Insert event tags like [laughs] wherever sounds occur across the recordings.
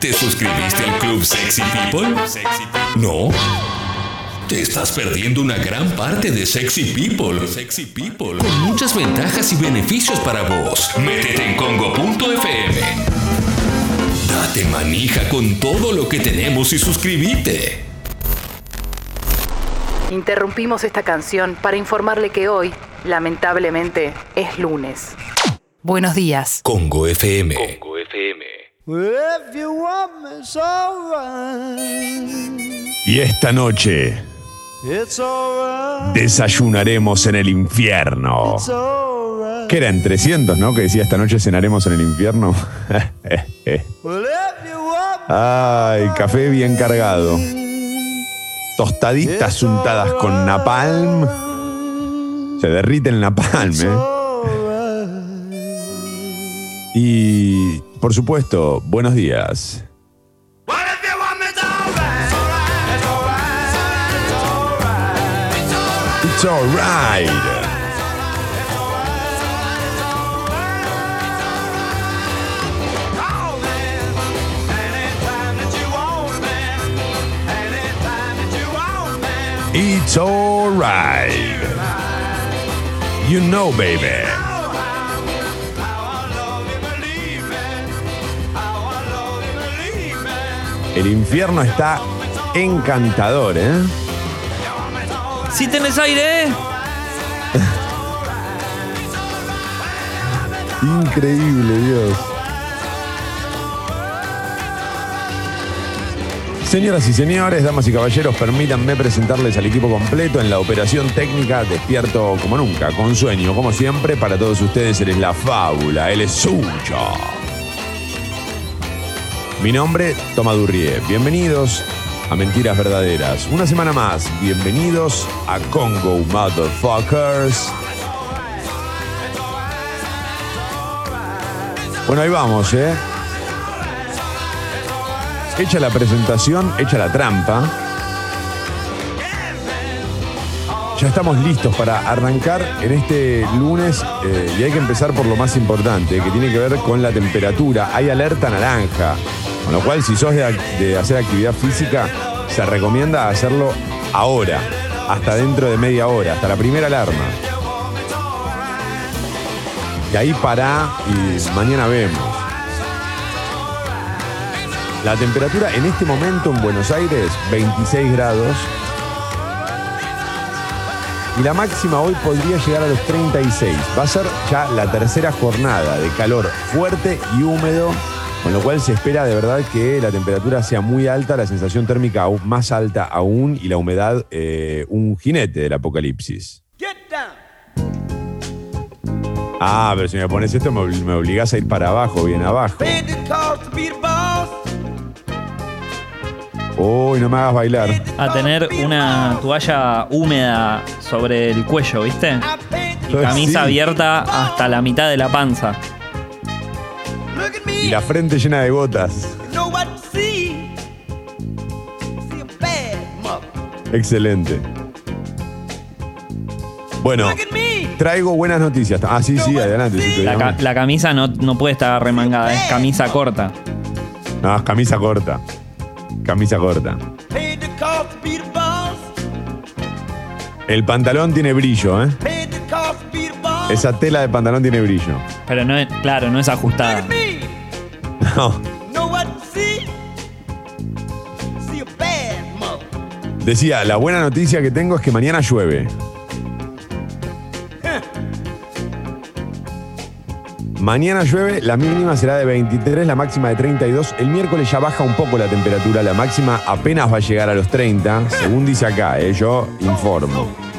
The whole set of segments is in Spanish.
¿Te suscribiste al Club Sexy People? ¿No? Te estás perdiendo una gran parte de Sexy People. Sexy People. Con muchas ventajas y beneficios para vos. Métete en congo.fm. Date manija con todo lo que tenemos y suscríbete. Interrumpimos esta canción para informarle que hoy, lamentablemente, es lunes. Buenos días. Congo FM. Congo FM. If you want me, it's alright. Y esta noche It's alright. desayunaremos en el infierno. It's alright. Que era en 300, ¿no? Que decía esta noche cenaremos en el infierno. [laughs] Well, Ay, café bien cargado. Tostaditas untadas con napalm. Se derrite el napalm, ¿eh? Y, por supuesto, buenos días. It's alright. It's alright. You know, baby. El infierno está encantador, ¿eh? Si tenés aire, ¿eh? Increíble, Dios. Señoras y señores, damas y caballeros, permítanme presentarles al equipo completo en la operación técnica, despierto como nunca, con sueño, como siempre, para todos ustedes, él es la fábula, él es suyo. Mi nombre, Toma Durrié. Bienvenidos a Mentiras Verdaderas. Una semana más, bienvenidos a Congo Motherfuckers. Bueno, ahí vamos, ¿eh? Hecha la presentación, hecha la trampa. Ya estamos listos para arrancar en este lunes eh, y hay que empezar por lo más importante, que tiene que ver con la temperatura. Hay alerta naranja, con lo cual si sos de, de hacer actividad física, se recomienda hacerlo ahora, hasta dentro de media hora, hasta la primera alarma. Y ahí para y mañana vemos. La temperatura en este momento en Buenos Aires, 26 grados. Y la máxima hoy podría llegar a los 36. Va a ser ya la tercera jornada de calor fuerte y húmedo, con lo cual se espera de verdad que la temperatura sea muy alta, la sensación térmica aún más alta aún y la humedad eh, un jinete del apocalipsis. Get down. Ah, pero si me pones esto me, me obligás a ir para abajo, bien abajo. Uy, no me hagas bailar. a tener una toalla húmeda sobre el cuello, ¿viste? Y camisa Sí. abierta hasta la mitad de la panza. Y la frente llena de gotas. Excelente. Bueno, traigo buenas noticias. Ah, sí, sí, adelante. La, ca- la camisa no, no puede estar remangada, es camisa corta. No, es camisa corta. Camisa corta. El pantalón tiene brillo, ¿eh? Esa tela de pantalón tiene brillo. Pero no es, claro, no es ajustada. Mother. Decía, la buena noticia que tengo es que mañana llueve. Mañana llueve, la mínima será de 23, la máxima de 32. El miércoles ya baja un poco la temperatura, la máxima apenas va a llegar a los 30, según dice acá, eh, yo informo.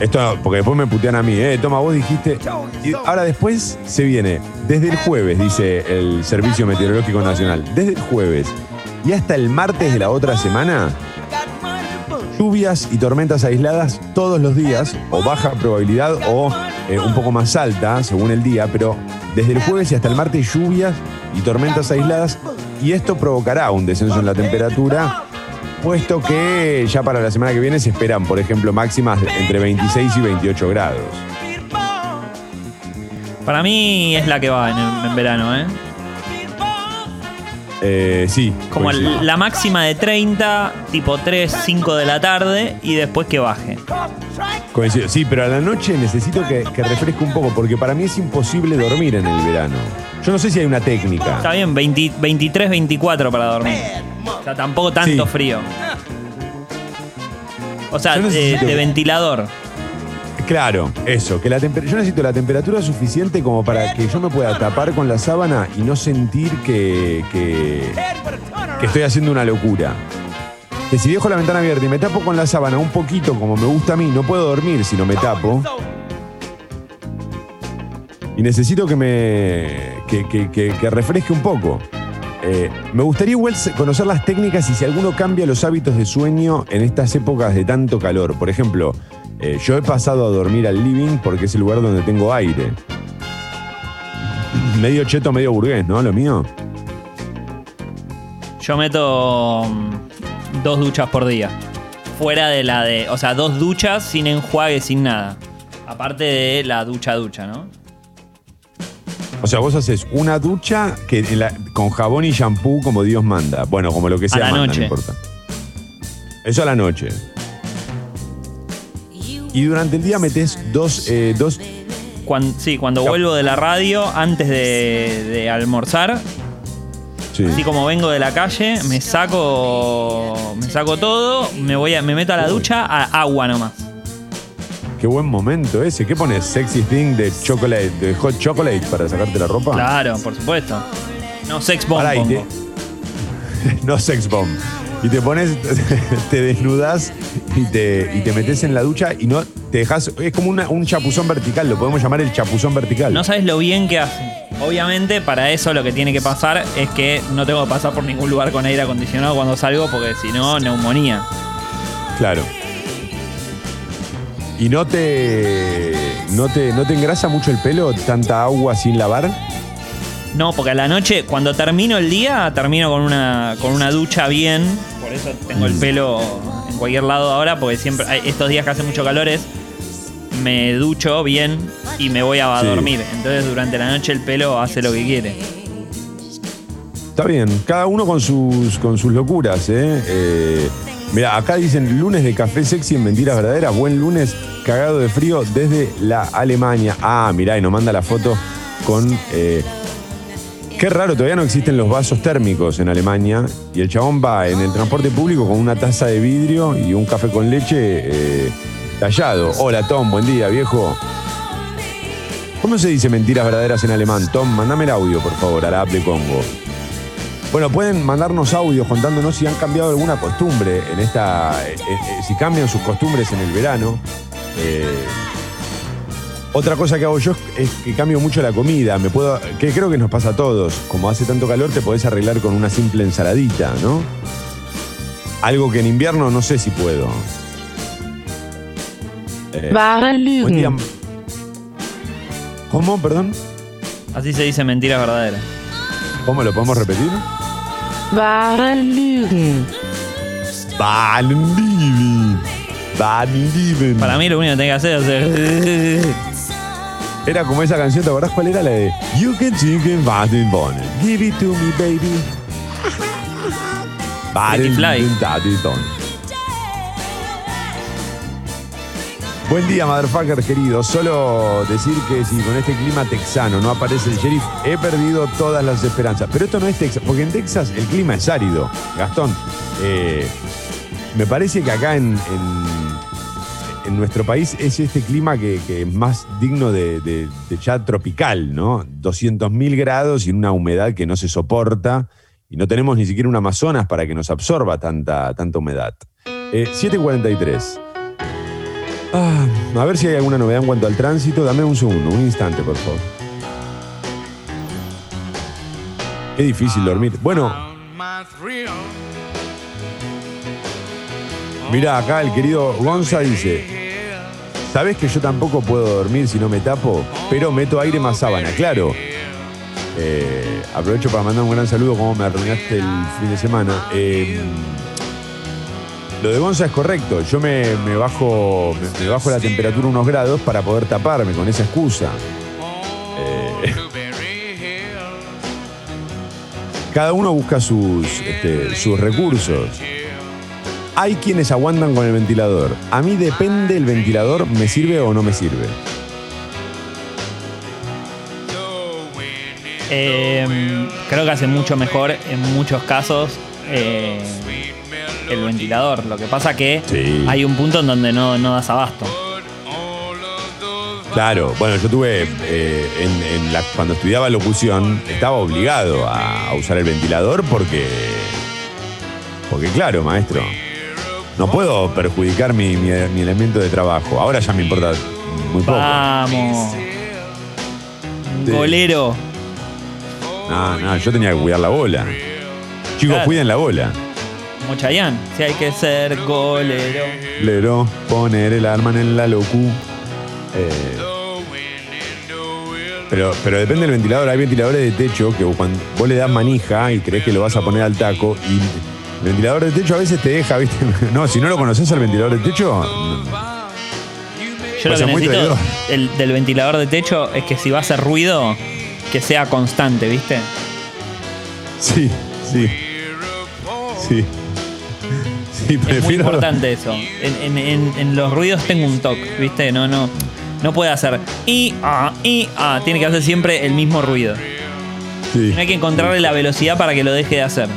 Esto, porque después me putean a mí, eh, toma, vos dijiste. Y ahora después se viene, desde el jueves, dice el Servicio Meteorológico Nacional, desde el jueves y hasta el martes de la otra semana, lluvias y tormentas aisladas todos los días, o baja probabilidad o eh, un poco más alta según el día, pero desde el jueves y hasta el martes lluvias y tormentas aisladas y esto provocará un descenso en la temperatura, puesto que ya para la semana que viene se esperan, por ejemplo, máximas entre 26 y 28 grados. Para mí es la que va en, en verano, ¿eh? Eh, sí. Como coincido. la máxima de 30, tipo 3, 5 de la tarde y después que baje. Coincido. Sí, pero a la noche necesito que, que refresque un poco, porque para mí es imposible dormir en el verano. Yo no sé si hay una técnica. Está bien, 20 23, 24 para dormir. O sea, tampoco tanto Sí. frío. O sea, Yo de, necesito- de ventilador. Claro, eso, que la temper- yo necesito la temperatura suficiente como para que yo me pueda tapar con la sábana y no sentir que, que, que estoy haciendo una locura. Que si dejo la ventana abierta y me tapo con la sábana un poquito como me gusta a mí, no puedo dormir si no me tapo. Y necesito que me. que, que- que- que refresque un poco. Eh, me gustaría conocer las técnicas y si alguno cambia los hábitos de sueño en estas épocas de tanto calor. Por ejemplo, eh, yo he pasado a dormir al living porque es el lugar donde tengo aire. Medio cheto, medio burgués, ¿no? Lo mío. Yo meto mm, dos duchas por día. Fuera de la de. O sea, dos duchas sin enjuague, sin nada. Aparte de la ducha ducha, ¿no? O sea, vos haces una ducha que en la- con jabón y shampoo como Dios manda. Bueno, como lo que sea la manda, noche. no importa. Eso a la noche. Y durante el día metes dos, eh, dos Cuan- sí, cuando Ya. vuelvo de la radio, antes de, de almorzar, sí. así como vengo de la calle, me saco. Me saco todo, me voy a, me meto a la ducha, a agua nomás. Qué buen momento ese. ¿Qué pones? Sexy thing de chocolate, de hot chocolate para sacarte la ropa. Claro, por supuesto. No, sex bomb. Pará, y te- pongo. [laughs] no sex bomb. Y te pones, [laughs] te desnudas y te, y te metes en la ducha y no te dejas. Es como una- un chapuzón vertical, lo podemos llamar el chapuzón vertical. No sabes lo bien que hace. Obviamente, para eso lo que tiene que pasar es que no tengo que pasar por ningún lugar con aire acondicionado cuando salgo, porque si no, neumonía. Claro. ¿Y no te, no te. no te engrasa mucho el pelo tanta agua sin lavar? No, porque a la noche, cuando termino el día, termino con una, con una ducha bien. Por eso tengo el pelo en cualquier lado ahora, porque siempre, estos días que hace mucho calor es, me ducho bien y me voy a Sí. dormir. Entonces durante la noche el pelo hace lo que quiere. Está bien, cada uno con sus, con sus locuras, ¿eh? Eh, Mira, acá dicen lunes de café sexy en mentiras verdaderas. Buen lunes, cagado de frío desde la Alemania. Ah, mirá, y nos manda la foto con. eh, qué raro, todavía no existen los vasos térmicos en Alemania. Y el chabón va en el transporte público con una taza de vidrio y un café con leche eh, tallado. Hola, Tom, buen día, viejo. ¿Cómo se dice mentiras verdaderas en alemán? Tom, mandame el audio, por favor, a la app de Congo. Bueno, pueden mandarnos audios contándonos si han cambiado alguna costumbre en esta. eh, eh, si cambian sus costumbres en el verano. Eh, otra cosa que hago yo es que cambio mucho la comida. Me puedo, que creo que nos pasa a todos. Como hace tanto calor, te podés arreglar con una simple ensaladita, ¿no? Algo que en invierno no sé si puedo. Eh, buen día. ¿Cómo? Perdón. Así se dice mentiras verdaderas. ¿Cómo lo podemos repetir? Wahre Lügen. Bandiven. Bandiven. Para mí lo único que tengo que hacer es hacer... [laughs] Era como esa canción, ¿te acordás cuál era? La de You can chicken Baden Bonnet. Give it to me, baby. Baden Fly. Baden Buen día, motherfucker querido. Solo decir que si con este clima texano no aparece el sheriff, he perdido todas las esperanzas. Pero esto no es Texas, porque en Texas el clima es árido. Gastón, eh, me parece que acá en, en- nuestro país es este clima que, es más digno de, de- de ya tropical, ¿no? 200.000 grados y una humedad que no se soporta. Y no tenemos ni siquiera un Amazonas para que nos absorba tanta, tanta humedad. Eh, 7.43. Ah, a ver si hay alguna novedad en cuanto al tránsito. Dame un segundo, un instante, por favor. Qué difícil dormir. Bueno, mira, acá el querido Gonza dice: ¿Sabes que yo tampoco puedo dormir si no me tapo? Pero meto aire más sábana, claro. Eh, aprovecho para mandar un gran saludo, como me arruinaste el fin de semana. Eh, lo de Gonza es correcto. Yo me, bajo, me bajo la temperatura unos grados para poder taparme con esa excusa. Eh, Cada uno busca sus, este, sus recursos. Hay quienes aguantan con el ventilador. A mí depende el ventilador, me sirve o no me sirve. Eh, creo que hace mucho mejor en muchos casos eh, el ventilador. Lo que pasa que Sí. hay un punto en donde no, no das abasto. Claro, bueno, yo tuve, eh, en, en la- cuando estudiaba locución, estaba obligado a, a usar el ventilador porque, porque claro, maestro, no puedo perjudicar mi, mi- mi elemento de trabajo. Ahora ya me importa muy poco. Vamos. Sí. Golero. No, no, yo tenía que cuidar la bola. Chicos, Claro. cuiden la bola. Como Chayanne. Si hay que ser golero. Lero, poner el arma en la locu. Eh, pero, pero depende del ventilador. Hay ventiladores de techo que cuando vos le das manija y crees que lo vas a poner al taco y el ventilador de techo a veces te deja, ¿viste? [laughs] No, si no lo conoces al ventilador de techo, no. Yo lo que muy necesito el- del ventilador de techo es que si va a hacer ruido, que sea constante, ¿viste? sí, sí. Sí. Sí, Es muy importante eso. En, en- en- en los ruidos tengo un toque, ¿viste? No, no. No puede hacer y ah, y ah. Tiene que hacer siempre el mismo ruido. Sí. No hay que encontrarle la velocidad para que lo deje de hacer.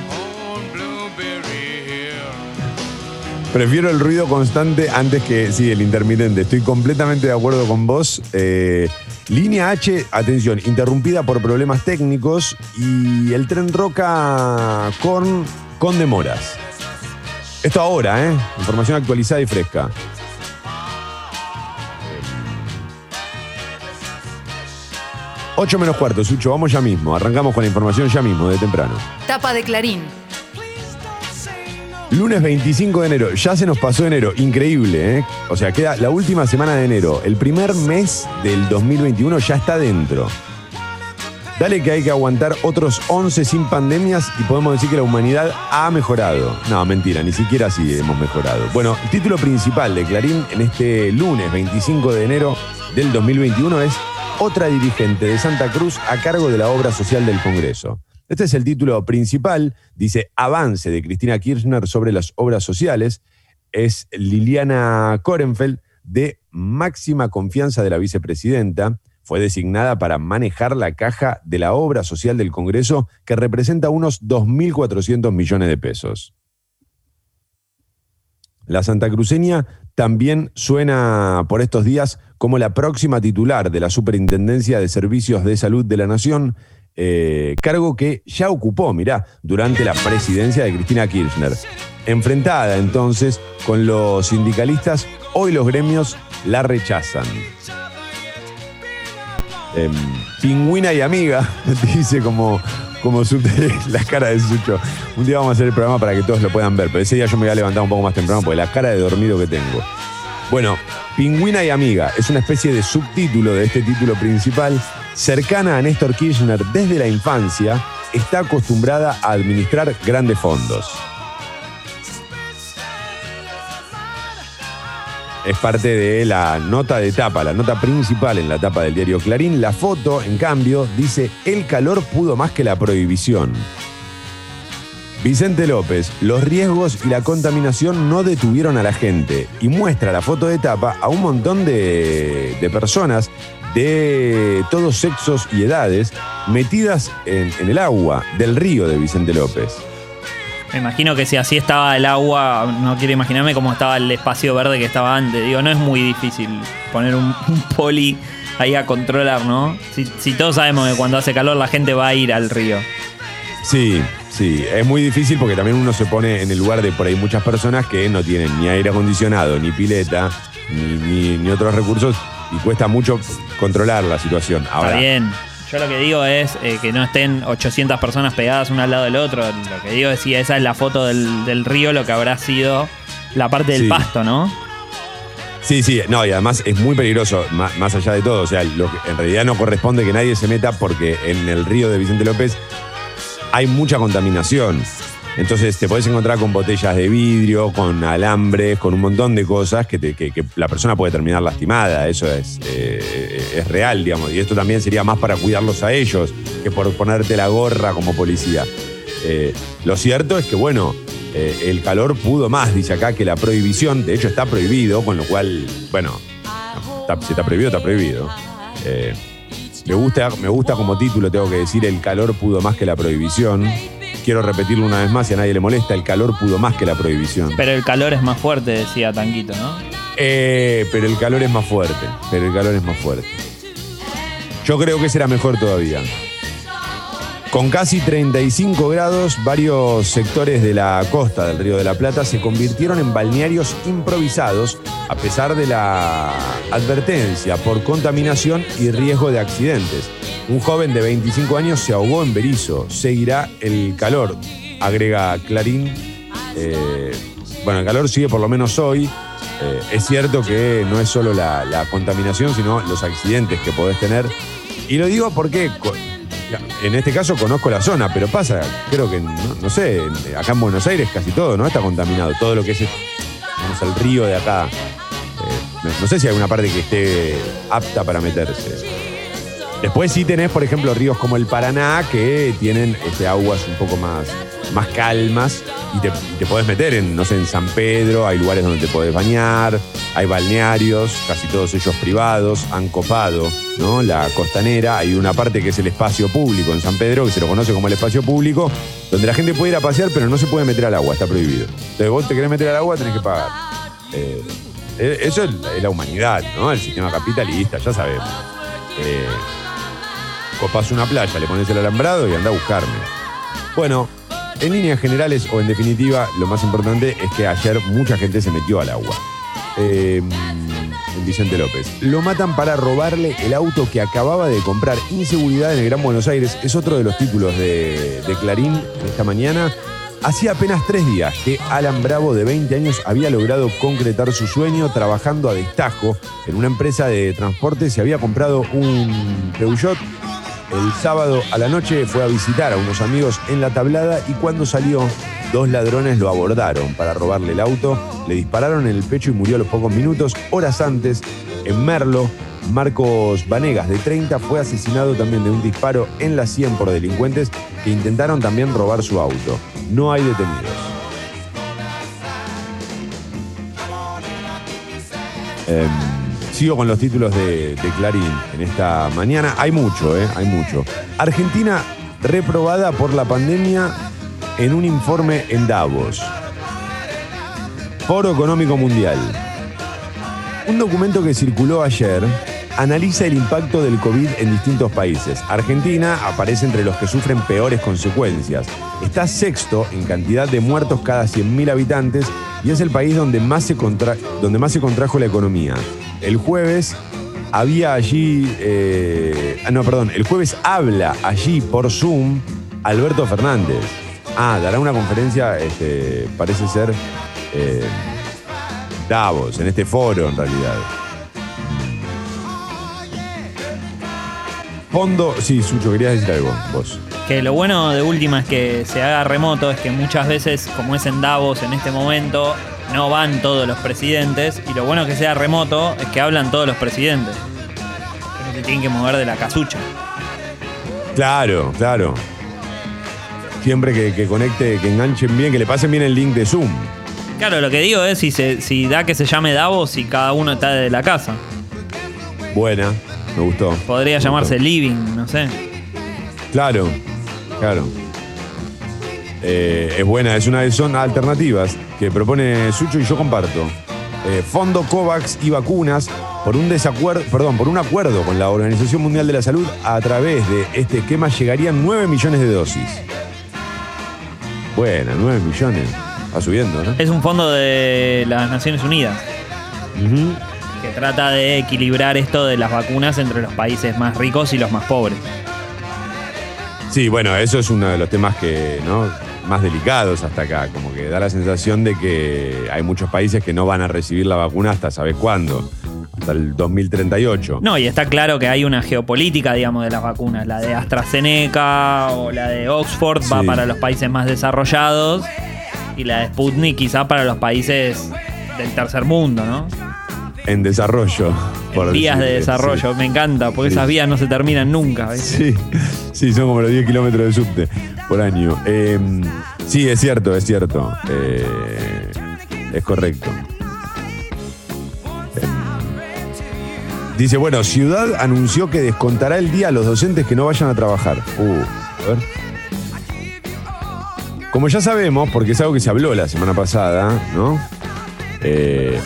Prefiero el ruido constante antes que, sí, el intermitente. Estoy completamente de acuerdo con vos. Eh, línea H, atención, interrumpida por problemas técnicos y el tren Roca con, con demoras. Esto ahora, ¿eh? Información actualizada y fresca. 8 menos cuarto, Sucho, vamos ya mismo. Arrancamos con la información ya mismo, de temprano. Tapa de Clarín. Lunes 25 de enero, ya se nos pasó enero, increíble, ¿eh? O sea, queda la última semana de enero, el primer mes del 2021 ya está dentro. Dale que hay que aguantar otros 11 sin pandemias y podemos decir que la humanidad ha mejorado. No, mentira, ni siquiera así hemos mejorado. Bueno, el título principal de Clarín en este lunes 25 de enero del 2021 es Otra dirigente de Santa Cruz a cargo de la obra social del Congreso. Este es el título principal, dice Avance de Cristina Kirchner sobre las obras sociales. Es Liliana Korenfeld, de máxima confianza de la vicepresidenta. Fue designada para manejar la caja de la obra social del Congreso, que representa unos 2.400 millones de pesos. La santacruceña también suena por estos días como la próxima titular de la Superintendencia de Servicios de Salud de la Nación, eh, cargo que ya ocupó, mirá, durante la presidencia de Cristina Kirchner. Enfrentada entonces con los sindicalistas, hoy los gremios la rechazan. Em, pingüina y amiga, [laughs] dice como, como [laughs] la cara de Sucho. Un día vamos a hacer el programa para que todos lo puedan ver, pero ese día yo me voy a levantar un poco más temprano porque la cara de dormido que tengo. Bueno, Pingüina y Amiga es una especie de subtítulo de este título principal. Cercana a Néstor Kirchner desde la infancia, está acostumbrada a administrar grandes fondos. Es parte de la nota de tapa, la nota principal en la tapa del diario Clarín. La foto, en cambio, dice, el calor pudo más que la prohibición. Vicente López, los riesgos y la contaminación no detuvieron a la gente y muestra la foto de tapa a un montón de, personas de todos sexos y edades metidas en el agua del río de Vicente López. Me imagino que si así estaba el agua, no quiero imaginarme cómo estaba el espacio verde que estaba antes. Digo, no es muy difícil poner un, [laughs] un poli ahí a controlar, ¿no? Si, si todos sabemos que cuando hace calor la gente va a ir al río. Sí, sí, es muy difícil porque también uno se pone en el lugar de por ahí muchas personas que no tienen ni aire acondicionado, ni pileta, ni, ni- ni otros recursos y cuesta mucho controlar la situación. Ahora, Está bien. Yo lo que digo es eh, que no estén 800 personas pegadas una al lado del otro. Lo que digo es si esa es la foto del, del río, lo que habrá sido la parte del Sí. pasto, ¿no? Sí, sí, no, y además es muy peligroso, ma- más, allá de todo. O sea, lo que en realidad no corresponde que nadie se meta porque en el río de Vicente López hay mucha contaminación. Entonces te podés encontrar con botellas de vidrio, con alambres, con un montón de cosas que, la persona puede terminar lastimada. Eso es, eh, es real, digamos. Y esto también sería más para cuidarlos a ellos que por ponerte la gorra como policía. Eh, lo cierto es que, bueno, eh, el calor pudo más, dice acá, que la prohibición. De hecho, está prohibido, con lo cual, bueno, si está prohibido, está prohibido. Eh, me, gusta, me gusta como título, tengo que decir, el calor pudo más que la prohibición. Quiero repetirlo una vez más, si a nadie le molesta, el calor pudo más que la prohibición. Pero el calor es más fuerte, decía Tanquito, ¿no? Eh, pero el calor es más fuerte. Pero el calor es más fuerte. Yo creo que será mejor todavía. Con casi 35 grados, varios sectores de la costa del Río de la Plata se convirtieron en balnearios improvisados a pesar de la advertencia por contaminación y riesgo de accidentes. Un joven de 25 años se ahogó en Berizo. Seguirá el calor, agrega Clarín. Eh, bueno, el calor sigue por lo menos hoy. Eh, es cierto que no es solo la, contaminación, sino los accidentes que podés tener. Y lo digo porque en este caso conozco la zona, pero pasa, creo que, no, sé, acá en Buenos Aires casi todo, ¿no? Está contaminado. Todo lo que es, vamos, el río de acá. Eh, no, sé si hay alguna parte que esté apta para meterse. Después sí tenés, por ejemplo, ríos como el Paraná que tienen este, aguas un poco más, más calmas y te, te podés meter en, no sé, en San Pedro, hay lugares donde te podés bañar, hay balnearios, casi todos ellos privados, han copado ¿no? la costanera, hay una parte que es el espacio público en San Pedro, que se lo conoce como el espacio público, donde la gente puede ir a pasear, pero no se puede meter al agua, está prohibido. Entonces vos te querés meter al agua, tenés que pagar. Eh, eh, eso es la, es la humanidad, ¿no? El sistema capitalista, ya sabemos. Eh, copás una playa, le pones el alambrado y anda a buscarme. Bueno, en líneas generales o en definitiva, lo más importante es que ayer mucha gente se metió al agua. Eh, en Vicente López. Lo matan para robarle el auto que acababa de comprar. Inseguridad en el Gran Buenos Aires es otro de los títulos de, de Clarín esta mañana. Hacía apenas tres días que Alan Bravo, de 20 años, había logrado concretar su sueño trabajando a destajo en una empresa de transporte. Se había comprado un Peugeot el sábado a la noche fue a visitar a unos amigos en la tablada y cuando salió, dos ladrones lo abordaron para robarle el auto, le dispararon en el pecho y murió a los pocos minutos. Horas antes, en Merlo, Marcos Vanegas, de 30, fue asesinado también de un disparo en la 100 por delincuentes que intentaron también robar su auto. No hay detenidos. Em, sigo con los títulos de, Clarín en esta mañana. Hay mucho, ¿eh? Hay mucho. Argentina reprobada por la pandemia en un informe en Davos. Foro Económico Mundial. Un documento que circuló ayer analiza el impacto del COVID en distintos países. Argentina aparece entre los que sufren peores consecuencias. Está sexto en cantidad de muertos cada 100.000 habitantes y es el país donde más, se contra- donde más se contrajo la economía. El jueves había allí, eh, ah, no, perdón, el jueves habla allí por Zoom Alberto Fernández. Ah, dará una conferencia, este, parece ser eh, Davos, en este foro en realidad. Fondo, sí, Sucho, querías decir algo, vos. Que lo bueno de última es que se haga remoto, es que muchas veces, como es en Davos en este momento, no van todos los presidentes. Y lo bueno que sea remoto es que hablan todos los presidentes. Que no se tienen que mover de la casucha. Claro, claro. Siempre que, que conecte, que enganchen bien, que le pasen bien el link de Zoom. Claro, lo que digo es si, se, si da que se llame Davos y cada uno está de la casa. Buena, me gustó. Podría Me llamarse gustó. Living, no sé. Claro, claro. Eh, es buena, es una de son alternativas que propone Sucho y yo comparto. Eh, Fondo COVAX y vacunas por un desacuerdo, perdón, por un acuerdo con la Organización Mundial de la Salud a través de este esquema llegarían 9 millones de dosis. Buena, 9 millones. Va subiendo, ¿no? Es un fondo de las Naciones Unidas que trata de equilibrar esto de las vacunas entre los países más ricos y los más pobres. Sí, bueno, eso es uno de los temas que, ¿no? más delicados hasta acá, como que da la sensación de que hay muchos países que no van a recibir la vacuna hasta sabe cuándo, hasta el 2038. No, y está claro que hay una geopolítica, digamos, de las vacunas. La de AstraZeneca o la de Oxford va Sí. para los países más desarrollados y la de Sputnik quizá para los países del tercer mundo, ¿no? En desarrollo. por Vías de decirle, desarrollo, sí. me encanta, porque Sí. esas vías no se terminan nunca. ¿ves? Sí, sí, son como los 10 kilómetros de subte. por año. Eh, sí, es cierto, es cierto. Eh, es correcto. Eh, dice, bueno, Ciudad anunció que descontará el día a los docentes que no vayan a trabajar. Uh, a ver. Como ya sabemos, porque es algo que se habló la semana pasada, ¿no? Eh,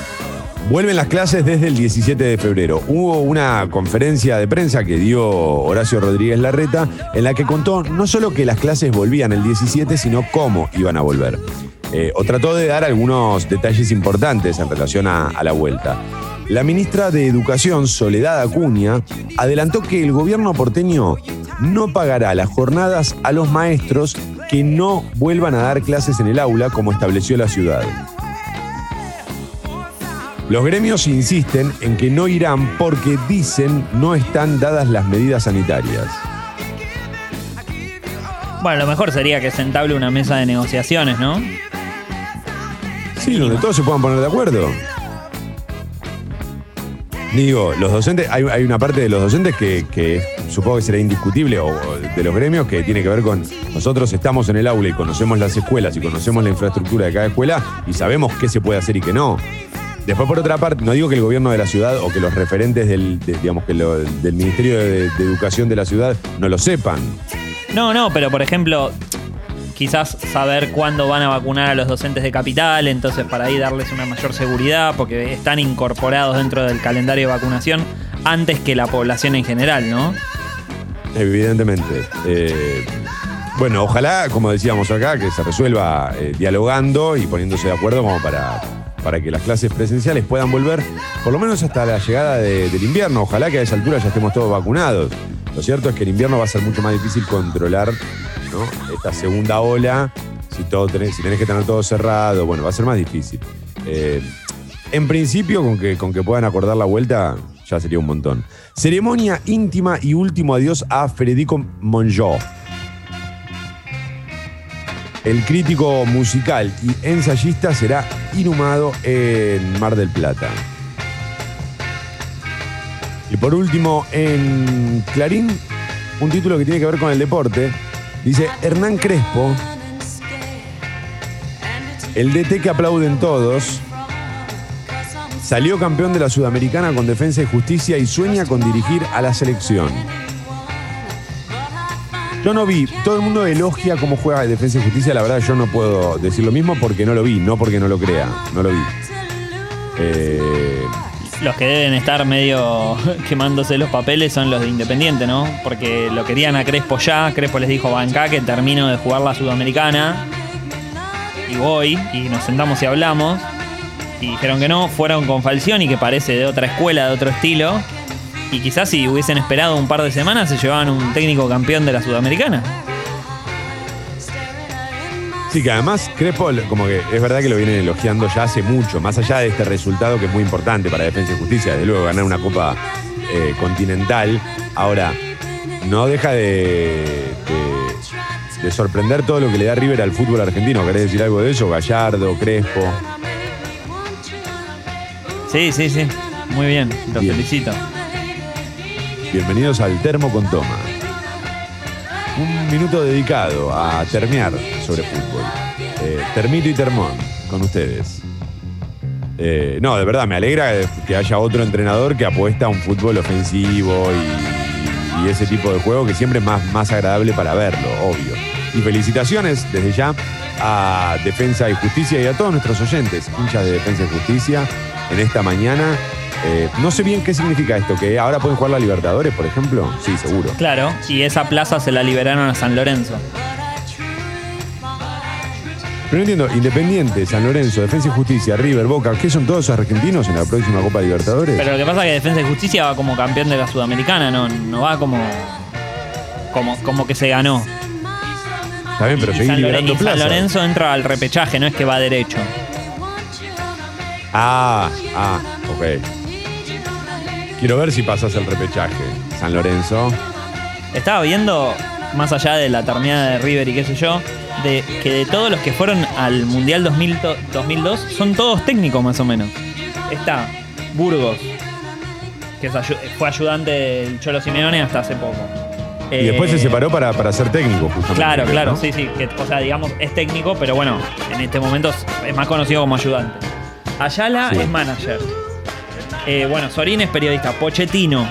vuelven las clases desde el 17 de febrero. Hubo una conferencia de prensa que dio Horacio Rodríguez Larreta en la que contó no solo que las clases volvían el 17, sino cómo iban a volver. Eh, o trató de dar algunos detalles importantes en relación a, a la vuelta. La ministra de Educación, Soledad Acuña, adelantó que el gobierno porteño no pagará las jornadas a los maestros que no vuelvan a dar clases en el aula como estableció la ciudad. Los gremios insisten en que no irán porque dicen no están dadas las medidas sanitarias. Bueno, lo mejor sería que se entable una mesa de negociaciones, ¿no? Sí, donde todos se puedan poner de acuerdo. Digo, los docentes, hay, hay una parte de los docentes que, que supongo que será indiscutible, o o de los gremios, que tiene que ver con nosotros estamos en el aula y conocemos las escuelas y conocemos la infraestructura de cada escuela y sabemos qué se puede hacer y qué no. Después, por otra parte, no digo que el gobierno de la ciudad o que los referentes del, de- digamos, que lo- del Ministerio de, de Educación de la ciudad no lo sepan. No, no, pero por ejemplo, quizás saber cuándo van a vacunar a los docentes de capital, entonces para ahí darles una mayor seguridad, porque están incorporados dentro del calendario de vacunación antes que la población en general, ¿no? Evidentemente. Eh, bueno, ojalá, como decíamos acá, que se resuelva eh, dialogando y poniéndose de acuerdo como para, para que las clases presenciales puedan volver, por lo menos hasta la llegada de- del invierno. Ojalá que a esa altura ya estemos todos vacunados. Lo cierto es que el invierno va a ser mucho más difícil controlar esta segunda ola. Si, todo tenés, que tener todo cerrado, bueno, va a ser más difícil. Eh, en principio, con que, con que puedan acordar la vuelta, ya sería un montón. Ceremonia íntima y último adiós a Federico Monjó. El crítico musical y ensayista será inhumado en Mar del Plata. Y por último, en Clarín, un título que tiene que ver con el deporte. Dice Hernán Crespo, el DT que aplauden todos, salió campeón de la Sudamericana con Defensa y Justicia y sueña con dirigir a la selección. Yo no vi, todo el mundo elogia cómo juega Defensa y Justicia, la verdad yo no puedo decir lo mismo porque no lo vi, no porque no lo crea, no lo vi. Eh, Los que deben estar medio [laughs] quemándose los papeles son los de Independiente, ¿no? Porque lo querían a Crespo ya, Crespo les dijo, banca que termino de jugar la Sudamericana y voy, y nos sentamos y hablamos, y dijeron que no, fueron con Falcioni, que parece de otra escuela, de otro estilo, y quizás si hubiesen esperado un par de semanas se llevaban un técnico campeón de la Sudamericana. Sí, que además Crespo, como que es verdad que lo vienen elogiando ya hace mucho, más allá de este resultado que es muy importante para Defensa y Justicia, desde luego ganar una Copa eh, Continental. Ahora, no deja de, de- de sorprender todo lo que le da River al fútbol argentino. ¿Querés decir algo de eso? Gallardo, Crespo. Sí, sí, sí, muy bien, Bien. felicito. Bienvenidos al Termo con Toma. Un minuto dedicado a termear sobre fútbol. Eh, termito y termón con ustedes. Eh, no, de verdad, me alegra que haya otro entrenador que apuesta a un fútbol ofensivo y, y ese tipo de juego que siempre es más, más agradable para verlo, obvio. Y felicitaciones desde ya a Defensa y Justicia y a todos nuestros oyentes, hinchas de Defensa y Justicia, en esta mañana. Eh, no sé bien qué significa esto, que ahora pueden jugar la Libertadores, por ejemplo. Sí, seguro. Claro, y esa plaza se la liberaron a San Lorenzo. Pero no entiendo, Independiente, San Lorenzo, Defensa y Justicia, River, Boca, ¿qué son todos esos argentinos en la próxima Copa Libertadores? Pero lo que pasa es que Defensa y Justicia va como campeón de la Sudamericana, no, no va como, como, como que se ganó. Está bien, pero Y seguís San, liberando y San. Lorenzo entra al repechaje, no es que va derecho. Ah, ah, ok. Quiero ver si pasas el repechaje. San Lorenzo. Estaba viendo, más allá de la terminada de River y qué sé yo, de que de todos los que fueron al Mundial 2000 to- 2002 son todos técnicos más o menos. Está Burgos, que fue ayudante del Cholo Simeone hasta hace poco. Y después Eh, se separó para, para ser técnico, justamente. Claro, claro, ¿no? sí, sí. Que, o sea, digamos, es técnico, pero bueno, en este momento es- es más conocido como ayudante. Ayala Sí. es manager. Eh, bueno, Sorín es periodista. Pochettino,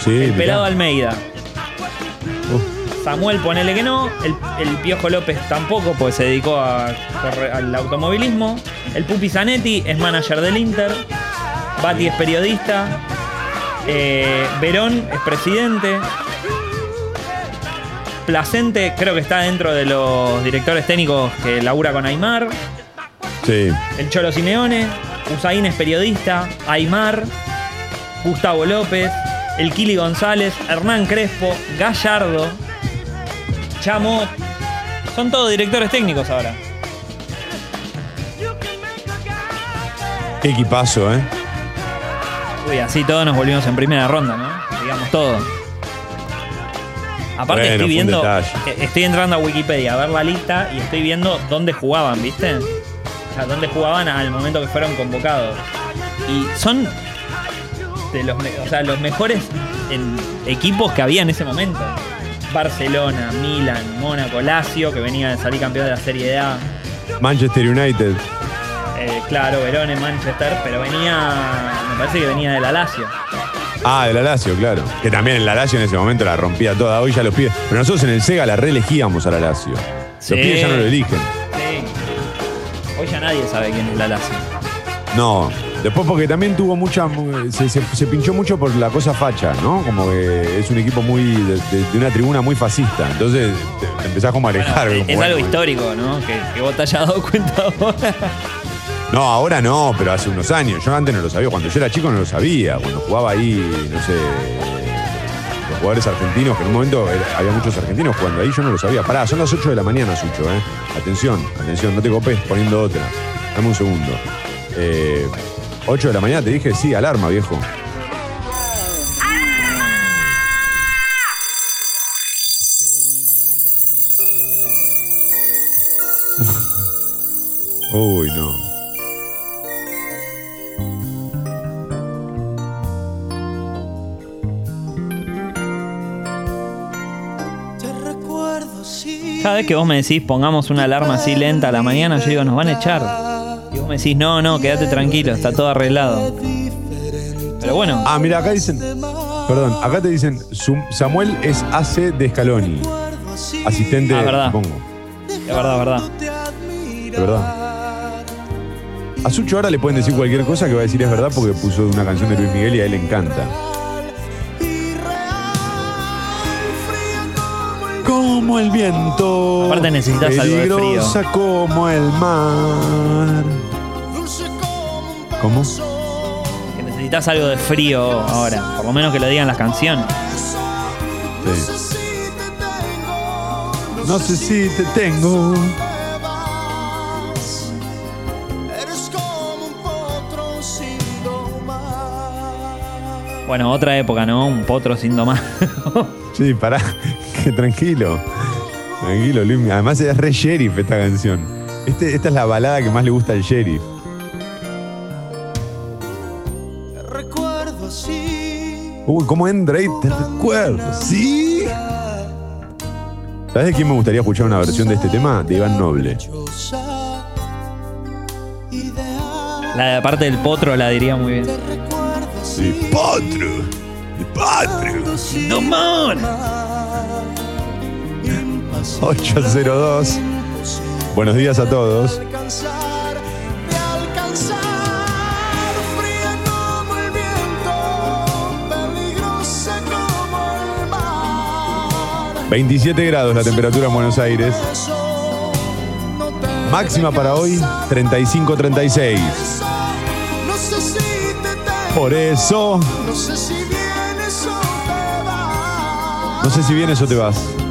Sí, el mirá. pelado Almeida. Uf. Samuel, ponele que no. El, el Piojo López tampoco, pues se dedicó a al automovilismo. El Pupi Zanetti es manager del Inter. Bati es periodista. Eh, Verón es presidente. Placente creo que está dentro de los directores técnicos que labura con Aymar. Sí. El Cholo Simeone. Usain es periodista. Aymar. Gustavo López. El Kili González. Hernán Crespo. Gallardo. Chamo. Son todos directores técnicos ahora. Qué equipazo, ¿eh? Uy, así todos nos volvimos en primera ronda, ¿no? Digamos todo. Aparte Bueno, estoy viendo, eh, estoy entrando a Wikipedia a ver la lista y estoy viendo dónde jugaban, ¿viste? O sea, dónde jugaban al momento que fueron convocados. Y son de los, o sea, los mejores en- equipos que había en ese momento. Barcelona, Milan, Mónaco, Lazio, que venía de salir campeón de la Serie A. Manchester United. Eh, claro, Verone, Manchester, pero venía, me parece que venía de la Lazio. Ah, de la Lazio, claro. Que también el la Lazio en ese momento la rompía toda. Hoy ya los pibes. Pero nosotros en el Sega la reelegíamos a la Lazio. Sí. Los pibes ya no lo eligen. Hoy ya nadie sabe quién es la Lazio. No. Después porque también tuvo mucha. Se, se- se pinchó mucho por la cosa facha, ¿no? Como que es un equipo muy. de, de- de una tribuna muy fascista. Entonces te, te empezás como a alejar. Bueno, como, es bueno, algo histórico, ¿no? Que, que vos te hayas dado cuenta ahora. No, ahora no, pero hace unos años. Yo antes no lo sabía. Cuando yo era chico no lo sabía. Cuando jugaba ahí, no sé. Jugadores argentinos, que en un momento había muchos argentinos jugando ahí, yo no lo sabía. Pará, son las 8 de la mañana, Sucho, ¿eh? Atención, atención, no te copes poniendo otra. Dame un segundo. Eh, 8 de la mañana te dije, sí, alarma, viejo. Uy, no. Cada vez que vos me decís pongamos una alarma así lenta a la mañana, yo digo, nos van a echar. Y vos me decís, no, no, quédate tranquilo, está todo arreglado. Pero bueno, Ah, mira, acá dicen. Perdón, acá te dicen, Samuel es AC de Scaloni. Asistente, Ah, verdad. supongo. es verdad, verdad. De verdad. A Sucho ahora le pueden decir cualquier cosa que va a decir es verdad porque puso una canción de Luis Miguel y a él le encanta. Como el viento. Aparte necesitas algo de frío. peligrosa como el mar. ¿Cómo? Que necesitas algo de frío ahora. Por lo menos que lo digan las canciones. Sí. No sé si te tengo. Eres como un potro sin domar. Bueno, otra época, ¿no? Un potro sin domar. Sí, pará. [laughs] Que tranquilo. Tranquilo, Luis. Además es re sheriff esta canción. Este- esta es la balada que más le gusta al sheriff. Te recuerdo así. Uy, ¿cómo entra ahí? Te recuerdo, ¿sí? ¿Sabes de quién me gustaría escuchar una versión de este tema? De Iván Noble. La de parte del potro la diría muy bien. Te recuerdo Sí. Potro. De Potro. Sin ¡Domar! Imposible 802. Buenos días a todos. alcanzar, de alcanzar, fría como el viento, peligrosa como el mar. 27 grados la temperatura en Buenos Aires. Máxima para hoy, 35-36. No sé si te tengo, Por eso, no sé si vienes o te vas.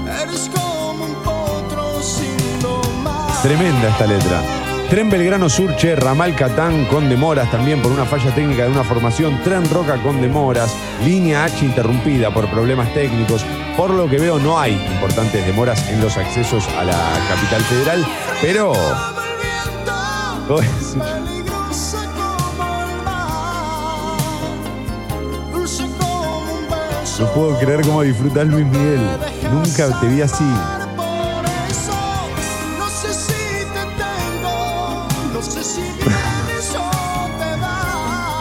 Tremenda esta letra. Tren Belgrano Surche, Ramal Catán con demoras también por una falla técnica de una formación. Tren Roca con demoras. Línea H interrumpida por problemas técnicos. Por lo que veo no hay importantes demoras en los accesos a la capital federal. Pero... No puedo creer cómo disfrutas Luis Miguel. Nunca te vi así.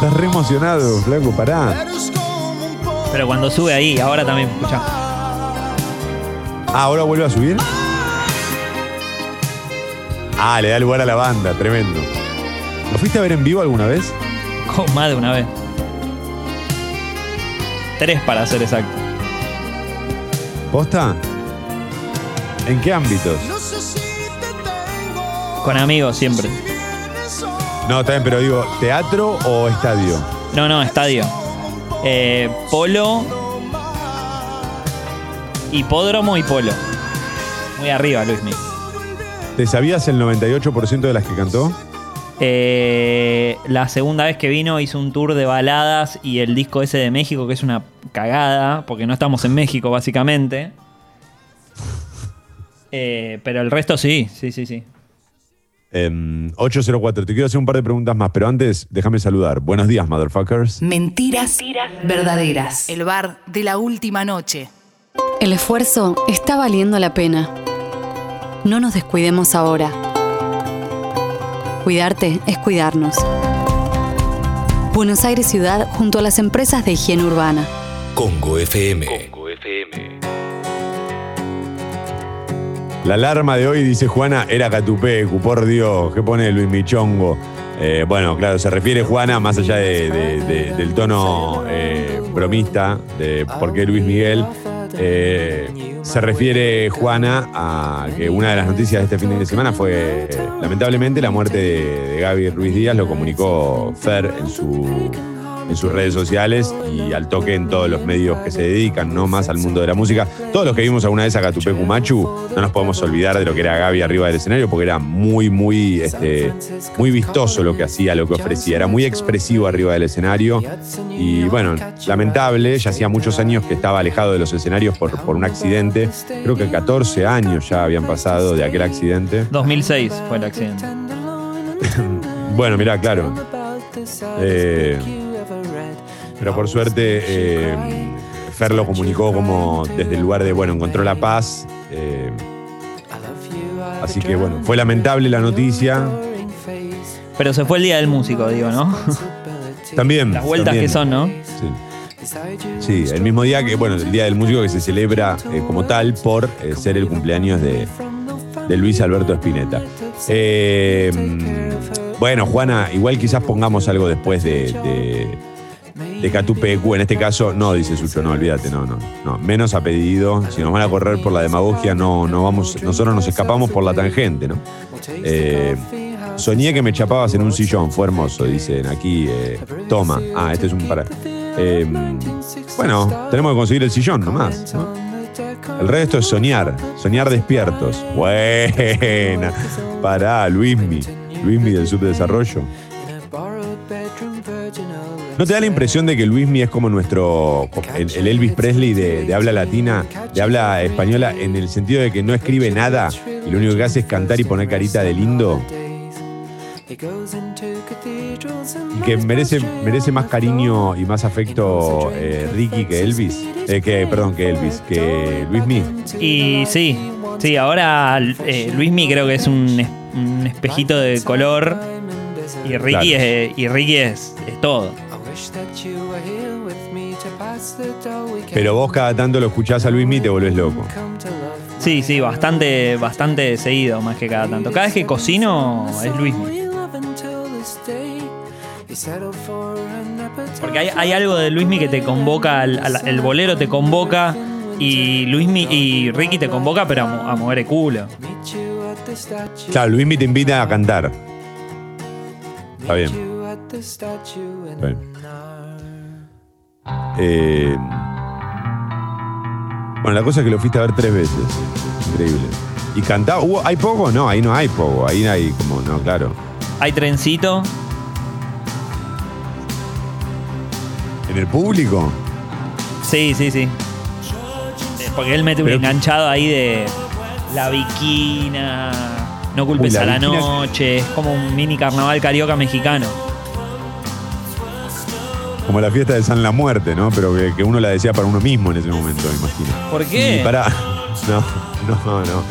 Estás re emocionado, flaco, pará. Pero cuando sube ahí, ahora también, escucha. Ah, ahora vuelve a subir. Ah, le da lugar a la banda, tremendo. ¿Lo fuiste a ver en vivo alguna vez? Con [laughs] más de una vez. Tres para ser exacto. ¿Posta? ¿En qué ámbitos? Con amigos siempre. No, está bien, pero digo, ¿teatro o estadio? No, no, estadio. Eh, polo. Hipódromo y polo. Muy arriba, Luismi. ¿Te sabías el 98% de las que cantó? Eh, la segunda vez que vino hizo un tour de baladas y el disco ese de México, que es una cagada, porque no estamos en México, básicamente. Eh, pero el resto sí, sí, sí, sí. Em, 804, te quiero hacer un par de preguntas más, pero antes déjame saludar. Buenos días, motherfuckers. Mentiras, verdaderas. El bar de la última noche. El esfuerzo está valiendo la pena. No nos descuidemos ahora. Cuidarte es cuidarnos. Buenos Aires Ciudad junto a las empresas de higiene urbana. Congo FM. La alarma de hoy, dice Juana, era Catupecu, por Dios, ¿qué pone Luis Michongo? Eh, bueno, claro, se refiere Juana, más allá de- de- de- del tono eh, bromista de por qué Luis Miguel, eh, se refiere Juana a que una de las noticias de este fin de semana fue, lamentablemente, la muerte de Gaby Ruiz Díaz, lo comunicó Fer en su en sus redes sociales y al toque en todos los medios que se dedican, no más al mundo de la música. Todos los que vimos alguna vez a Catupecu Machu, no nos podemos olvidar de lo que era Gaby arriba del escenario, porque era muy, muy, este, muy vistoso lo que hacía, lo que ofrecía. Era muy expresivo arriba del escenario. Y bueno, lamentable, ya hacía muchos años que estaba alejado de los escenarios por, por un accidente. Creo que 14 años ya habían pasado de aquel accidente. 2006 fue el accidente. [laughs] Bueno, mirá, claro. Eh, pero por suerte, eh, Fer lo comunicó como desde el lugar de, bueno, encontró la paz. eh, así que, bueno, fue lamentable la noticia. Pero se fue el día del músico, digo, ¿no? También. Las vueltas también. que son, ¿no? Sí. Sí, el mismo día que, bueno, el Día del Músico que se celebra eh, como tal por eh, ser el cumpleaños de, de Luis Alberto Spinetta. Eh, bueno, Juana, igual quizás pongamos algo después de, de, de Catupecu. En este caso, no, dice Sucho, no, olvídate, no, no, no. Menos a pedido. Si nos van a correr por la demagogia, no, no vamos, nosotros nos escapamos por la tangente, ¿no? Eh, soñé que me chapabas en un sillón, fue hermoso, dicen aquí. eh, toma. Ah, este es un para. Eh, bueno, tenemos que conseguir el sillón nomás. ¿no? El resto es soñar, soñar despiertos. Buena. Pará, Luismi. Luismi del subdesarrollo. ¿No te da la impresión de que Luismi es como nuestro, el, el Elvis Presley de, de habla latina, de habla española, en el sentido de que no escribe nada y lo único que hace es cantar y poner carita de lindo? Y que merece, merece más cariño y más afecto eh, Ricky que Elvis. Eh, que, perdón, que Elvis, que Luismi. Y sí, sí, ahora eh, Luismi creo que es un, un espejito de color y Ricky, Claro. es, y Ricky es, es todo. Pero vos cada tanto lo escuchás a Luismi y te volvés loco. Sí, sí, bastante, bastante seguido, más que cada tanto. Cada vez que cocino es Luismi. Porque hay, hay algo de Luismi que te convoca, al- al- el bolero te convoca y Luismi y Ricky te convoca, pero a mover el culo. Claro, Luismi te invita a cantar. Está bien. Está bien. Eh, bueno, la cosa es que lo fuiste a ver tres veces. Increíble. ¿Y cantaba? ¿Hubo- ¿Hay poco? No, ahí no hay poco. Ahí hay como, no, claro. Hay trencito. ¿En el público? Sí, sí, sí. Eh, Porque él mete un Pero- enganchado ahí de la viquina, no culpes Uy, la a la viquina- noche, es como un mini carnaval carioca mexicano. Como la fiesta de San La Muerte, ¿no? Pero que, que uno la decía para uno mismo en ese momento, me imagino. ¿Por qué? Y pará. No, no, no.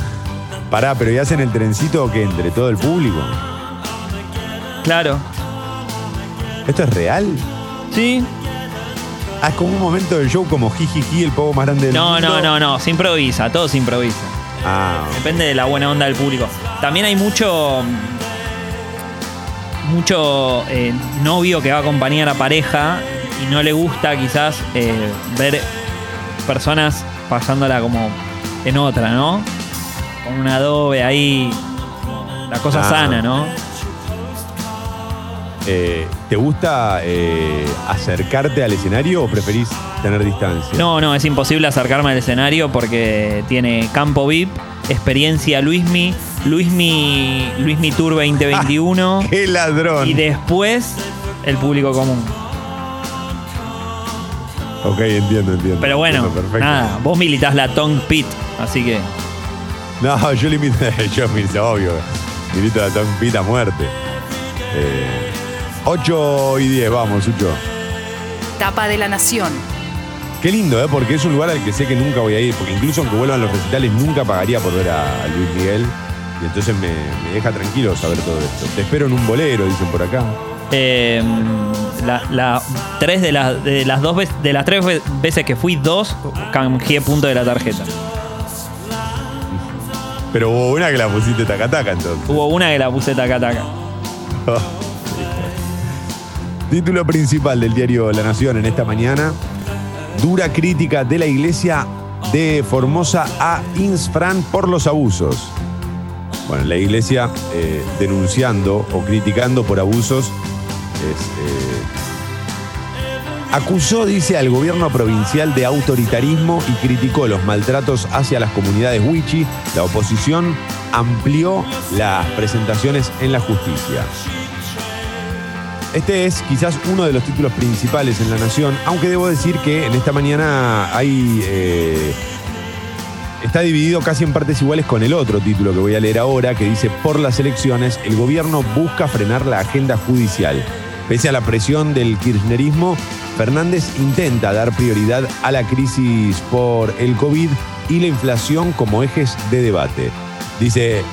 Pará, pero ¿y hacen el trencito que entre todo el público? Claro. ¿Esto es real? Sí. Ah, es como un momento del show como jijiji, el poco más grande del No, mundo. no, no, no. Se improvisa. Todo se improvisa. Ah, Depende de la buena onda del público. También hay mucho. Mucho eh, novio que va a acompañar a pareja y no le gusta quizás eh, ver personas pasándola como en otra, ¿no? Con un adobe ahí. La cosa Ah. sana, ¿no? eh, ¿te gusta eh, acercarte al escenario o preferís tener distancia? No, no, es imposible acercarme al escenario porque tiene campo VIP, experiencia Luismi, Luismi, Luismi Tour 2021 [laughs] ¡Qué ladrón! y después el público común. Ok, entiendo, entiendo. Pero bueno, Entiendo, nada, vos militás la Tongue Pit, así que No, yo limito, [laughs] yo milito, obvio. Milito a Tom Pita a muerte. Eh, 8 y 10, vamos, Sucho. Tapa de la Nación. Qué lindo, ¿eh? Porque es un lugar al que sé que nunca voy a ir. Porque incluso aunque vuelvan los recitales, nunca pagaría por ver a Luis Miguel. Y entonces me, me deja tranquilo saber todo esto. Te espero en un bolero, dicen por acá. eh, la, la- tres de, las de las dos veces, de las tres ve- veces que fui, dos canjeé punto de la tarjeta. Pero hubo una que la pusiste taca-taca entonces. Hubo una que la puse taca taca. [laughs] Título principal del diario La Nación en esta mañana. Dura crítica de la iglesia de Formosa a Insfran por los abusos. Bueno, la iglesia eh, denunciando o criticando por abusos eh, acusó, dice, al gobierno provincial de autoritarismo y criticó los maltratos hacia las comunidades wichi. La oposición amplió las presentaciones en la justicia. Este es quizás uno de los títulos principales en La Nación, aunque debo decir que en esta mañana hay... eh, está dividido casi en partes iguales con el otro título que voy a leer ahora, que dice, por las elecciones, el gobierno busca frenar la agenda judicial. Pese a la presión del kirchnerismo, Fernández intenta dar prioridad a la crisis por el COVID y la inflación como ejes de debate. Dice,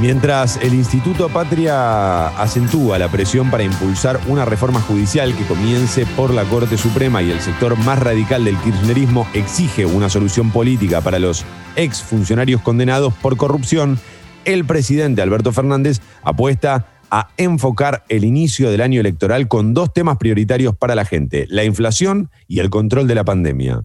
Mientras el Instituto Patria acentúa la presión para impulsar una reforma judicial que comience por la Corte Suprema y el sector más radical del kirchnerismo exige una solución política para los exfuncionarios condenados por corrupción, el presidente Alberto Fernández apuesta a enfocar el inicio del año electoral con dos temas prioritarios para la gente, la inflación y el control de la pandemia.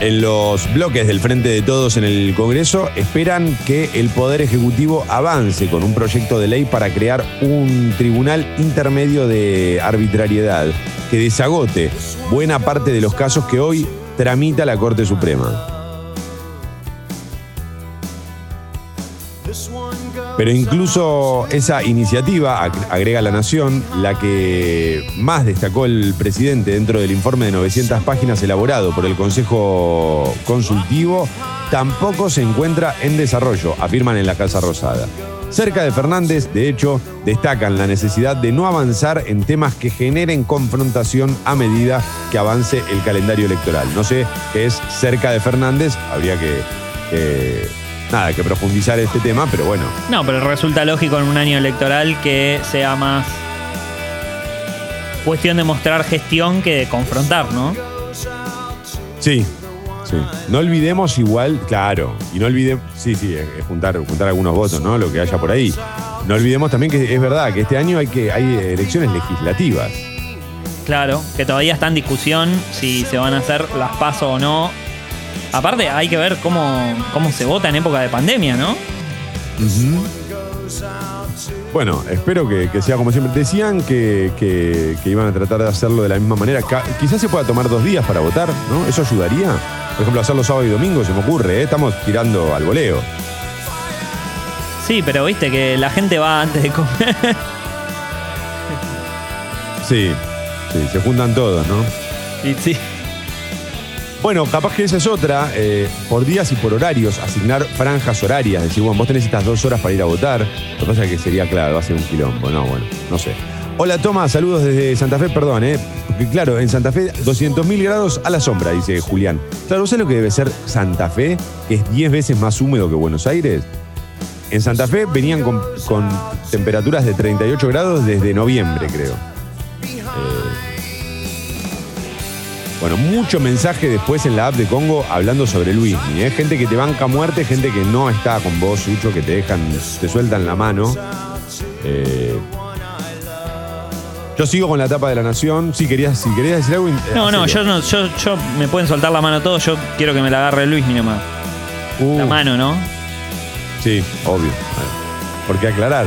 En los bloques del Frente de Todos en el Congreso esperan que el Poder Ejecutivo avance con un proyecto de ley para crear un tribunal intermedio de arbitrariedad que desagote buena parte de los casos que hoy tramita la Corte Suprema. Pero incluso esa iniciativa, ag- agrega La Nación, la que más destacó el presidente dentro del informe de 900 páginas elaborado por el Consejo Consultivo, tampoco se encuentra en desarrollo, afirman en la Casa Rosada. Cerca de Fernández, de hecho, destacan la necesidad de no avanzar en temas que generen confrontación a medida que avance el calendario electoral. No sé qué es cerca de Fernández, habría que- nada, que profundizar este tema, pero bueno, No, pero resulta lógico en un año electoral que sea más cuestión de mostrar gestión que de confrontar, ¿no? Sí, sí. No olvidemos igual, claro, y no olvidemos, sí, sí, juntar, juntar algunos votos, ¿no? Lo que haya por ahí. No olvidemos también que es verdad que este año hay que hay elecciones legislativas. Claro, que todavía está en discusión si se van a hacer las paso o no. Aparte, hay que ver cómo, cómo se vota en época de pandemia, ¿no? Bueno, espero que, que sea como siempre. Decían que, que- que iban a tratar de hacerlo de la misma manera. Ca- quizás se pueda tomar dos días para votar, ¿no? ¿Eso ayudaría? Por ejemplo, hacerlo sábado y domingo, se me ocurre, ¿eh? Estamos tirando al voleo. Sí, pero viste que la gente va antes de comer. Sí, sí, se juntan todos, ¿no? y sí. Bueno, capaz que esa es otra, eh, por días y por horarios, asignar franjas horarias, decir, bueno, vos tenés estas dos horas para ir a votar. Lo que pasa es que sería, claro, va a ser un quilombo, no, bueno, no sé. Hola Toma, saludos desde Santa Fe, perdón, ¿eh? Porque claro, en Santa Fe 200.000 grados a la sombra, dice Julián. Claro, ¿sabes lo que debe ser Santa Fe? Que es 10 veces más húmedo que Buenos Aires. En Santa Fe venían con, con temperaturas de 38 grados desde noviembre, creo. Bueno, mucho mensaje después en la app de Congo hablando sobre Luismi. ¿eh? Gente que te banca muerte, gente que no está con vos, Sucho, que te dejan, te sueltan la mano. Eh, yo sigo con la tapa de la nación. Si querías, si querías decir algo. No, no, yo no, yo, yo me pueden soltar la mano todos, yo quiero que me la agarre Luis, mi nomás. Uh, La mano, ¿no? Sí, obvio. Porque aclarar,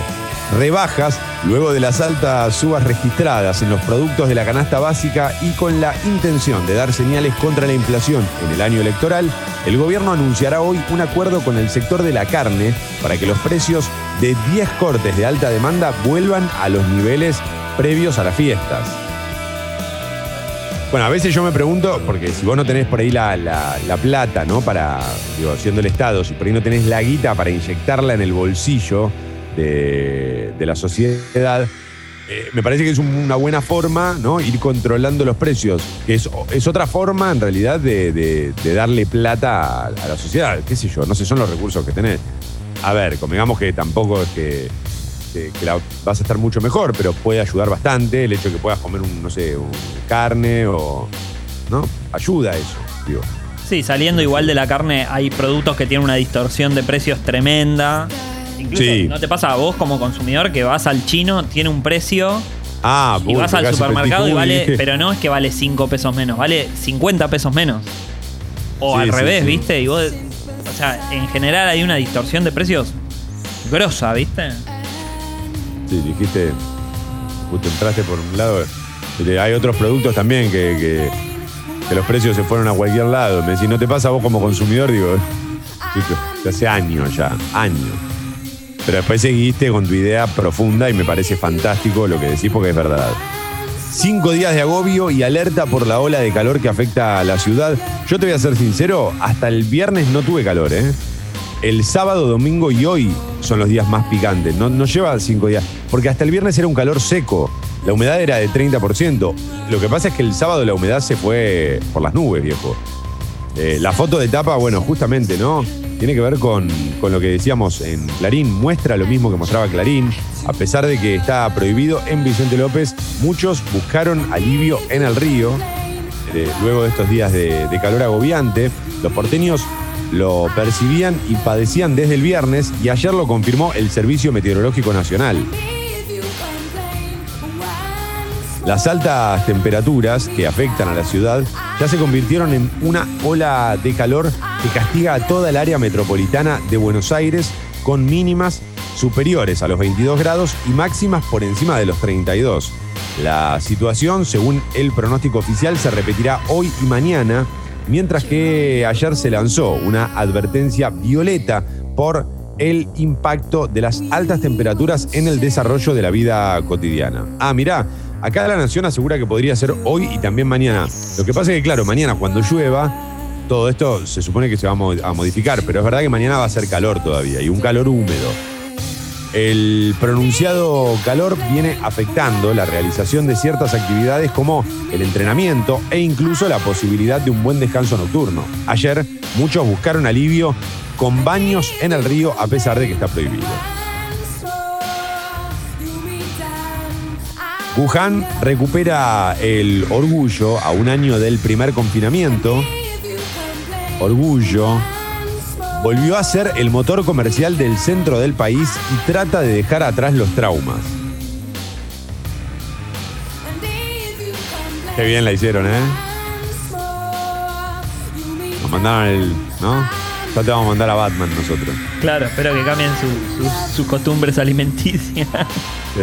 rebajas luego de las altas subas registradas en los productos de la canasta básica y con la intención de dar señales contra la inflación en el año electoral, el gobierno anunciará hoy un acuerdo con el sector de la carne para que los precios de 10 cortes de alta demanda vuelvan a los niveles previos a las fiestas. Bueno, a veces yo me pregunto, porque si vos no tenés por ahí la, la- la plata, ¿no? Para, digo, siendo el Estado, si por ahí no tenés la guita para inyectarla en el bolsillo de, la sociedad, eh, me parece que es un- una buena forma, ¿no? Ir controlando los precios, que es, es otra forma, en realidad, de, darle plata a, la sociedad. ¿Qué sé yo? No sé, son los recursos que tenés. A ver, convengamos que tampoco es que, vas a estar mucho mejor, pero puede ayudar bastante el hecho de que puedas comer un, no sé, un carne o. ¿No? Ayuda eso, digo. Sí, saliendo igual de la carne, hay productos que tienen una distorsión de precios tremenda. Incluso, Sí. ¿no te pasa a vos como consumidor que vas al chino, tiene un precio Ah, y vas al supermercado y vale, dije. pero no es que vale 5 pesos menos, vale 50 pesos menos. O Sí, al revés, sí. ¿viste? Y vos, o sea, en general hay una distorsión de precios grosa, ¿viste? Sí, dijiste. Justo entraste por un lado. Este, Hay otros productos también que, que- que los precios se fueron a cualquier lado. Me decís, ¿no te pasa a vos como consumidor? Digo, [laughs] hace años ya, años. Pero después seguiste con tu idea profunda y me parece fantástico lo que decís porque es verdad. Cinco días de agobio y alerta por la ola de calor que afecta a la ciudad. Yo te voy a ser sincero, hasta el viernes no tuve calor, ¿eh? El sábado, domingo y hoy son los días más picantes. No, no lleva cinco días. Porque hasta el viernes era un calor seco. La humedad era de 30%. Lo que pasa es que el sábado la humedad se fue por las nubes, viejo. Eh, la foto de tapa, bueno, justamente, ¿no? Tiene que ver con, con lo que decíamos en Clarín. Muestra lo mismo que mostraba Clarín. A pesar de que está prohibido en Vicente López, muchos buscaron alivio en el río. Eh, luego de estos días de, de calor agobiante, los porteños lo percibían y padecían desde el viernes y ayer lo confirmó el Servicio Meteorológico Nacional. Las altas temperaturas que afectan a la ciudad ya se convirtieron en una ola de calor que castiga a toda el área metropolitana de Buenos Aires con mínimas superiores a los 22 grados y máximas por encima de los 32. La situación, según el pronóstico oficial, se repetirá hoy y mañana, mientras que ayer se lanzó una advertencia violeta por el impacto de las altas temperaturas en el desarrollo de la vida cotidiana. Ah, mirá, acá la Nación asegura que podría ser hoy y también mañana. Lo que pasa es que, claro, mañana cuando llueva, todo esto se supone que se va a mo- a modificar, pero es verdad que mañana va a ser calor todavía y un calor húmedo. El pronunciado calor viene afectando la realización de ciertas actividades como el entrenamiento e incluso la posibilidad de un buen descanso nocturno. Ayer muchos buscaron alivio con baños en el río a pesar de que está prohibido. Wuhan recupera el orgullo a un año del primer confinamiento. Orgullo volvió a ser el motor comercial del centro del país y trata de dejar atrás los traumas. Qué bien la hicieron, ¿eh? Nos mandaron el. ¿No? Ya te vamos a mandar a Batman nosotros. Claro, espero que cambien su- sus- sus costumbres alimenticias. Sí,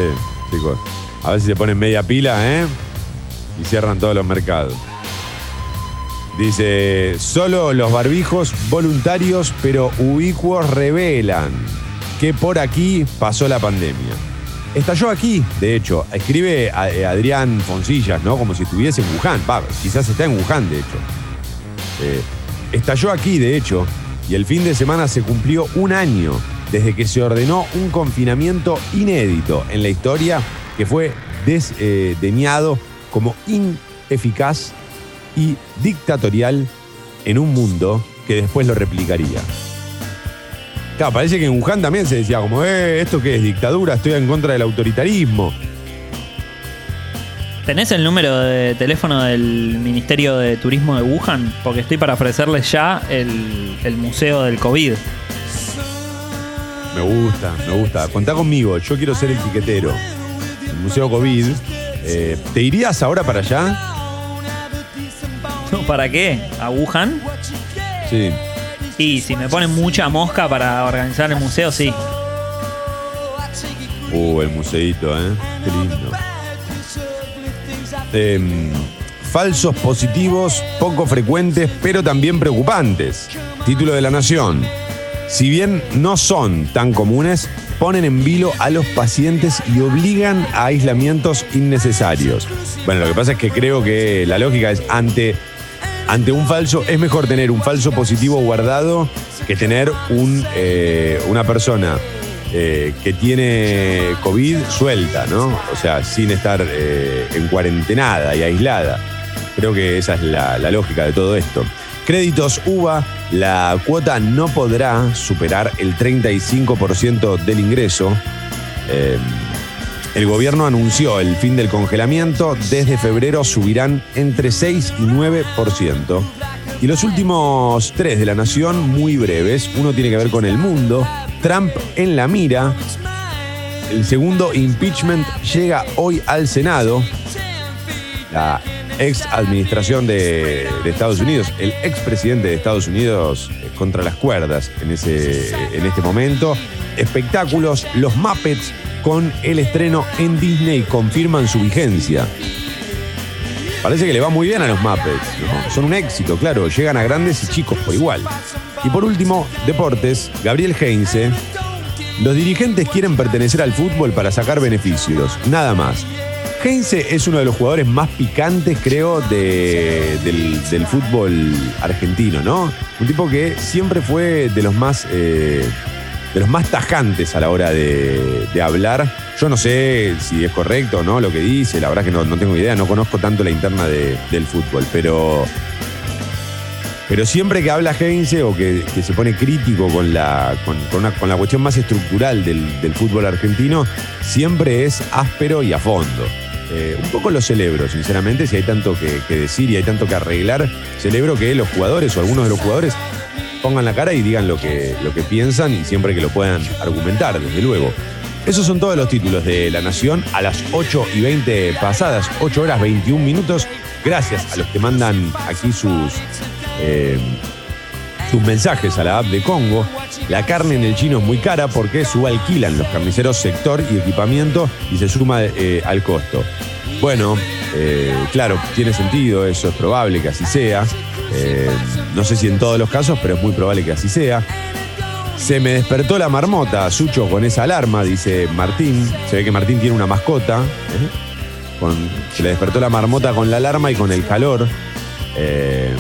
chicos. A ver si se ponen media pila, ¿eh? Y cierran todos los mercados. Dice, solo los barbijos voluntarios pero ubicuos revelan que por aquí pasó la pandemia. Estalló aquí, de hecho, escribe eh, Adrián Foncillas, ¿no? Como si estuviese en Wuhan. Quizás está en Wuhan, de hecho. Eh, estalló aquí, de hecho, y el fin de semana se cumplió un año desde que se ordenó un confinamiento inédito en la historia que fue desdeñado como ineficaz y dictatorial en un mundo que después lo replicaría. Claro, parece que en Wuhan también se decía como, eh, ¿esto qué es? Dictadura, estoy en contra del autoritarismo. ¿Tenés el número de teléfono del Ministerio de Turismo de Wuhan? Porque estoy para ofrecerles ya el, el museo del COVID. Me gusta, me gusta. Contá conmigo, yo quiero ser el tiquetero. Museo COVID. Eh, ¿Te irías ahora para allá? ¿Para qué? ¿A Wuhan? Sí. Y si me ponen mucha mosca para organizar el museo, sí. Uh, el museito, ¿eh? Qué lindo. Em, falsos positivos poco frecuentes, pero también preocupantes. Título de la Nación. Si bien no son tan comunes, ponen en vilo a los pacientes y obligan a aislamientos innecesarios. Bueno, lo que pasa es que creo que la lógica es ante, ante un falso, es mejor tener un falso positivo guardado que tener un, eh, una persona eh, que tiene COVID suelta, ¿no? O sea, sin estar eh, en cuarentenada y aislada. Creo que esa es la, la lógica de todo esto. Créditos UVA, la cuota no podrá superar el 35% del ingreso. Eh, el gobierno anunció el fin del congelamiento. Desde febrero subirán entre 6 y 9%. Y los últimos tres de la nación, muy breves. Uno tiene que ver con el mundo. Trump en la mira. El segundo impeachment llega hoy al Senado. La ex administración de, Estados Unidos, el ex presidente de Estados Unidos eh, contra las cuerdas en, ese, en este momento. Espectáculos, los Muppets con el estreno en Disney confirman su vigencia. Parece que le va muy bien a los Muppets. Son un éxito, claro. Llegan a grandes y chicos por igual. Y por último, deportes. Gabriel Heinze. Los dirigentes quieren pertenecer al fútbol para sacar beneficios. Nada más. Heinze es uno de los jugadores más picantes, creo, de- del, fútbol argentino, ¿no? Un tipo que siempre fue de los más, eh, de los más tajantes a la hora de, hablar. Yo no sé si es correcto o no lo que dice, la verdad que no, tengo idea, no conozco tanto la interna de- del fútbol, pero, pero siempre que habla Heinze o que, se pone crítico con la, con, con con la cuestión más estructural del fútbol argentino, siempre es áspero y a fondo. Eh, un poco lo celebro, sinceramente, si hay tanto que, decir y hay tanto que arreglar, celebro que los jugadores o algunos de los jugadores pongan la cara y digan lo que, lo que piensan y siempre que lo puedan argumentar, desde luego. Esos son todos los títulos de La Nación a las 8 y 20 pasadas, 8 horas 21 minutos. Gracias a los que mandan aquí sus, eh, sus mensajes a la app de Congo. La carne en el chino es muy cara porque subalquilan los carniceros sector y equipamiento y se suma eh, al costo. Bueno, eh, claro, tiene sentido, eso es probable que así sea. Eh, no sé si en todos los casos, pero es muy probable que así sea. Se me despertó la marmota, Sucho, con esa alarma, dice Martín. Se ve que Martín tiene una mascota. se le despertó la marmota con la alarma y con el calor. Eh,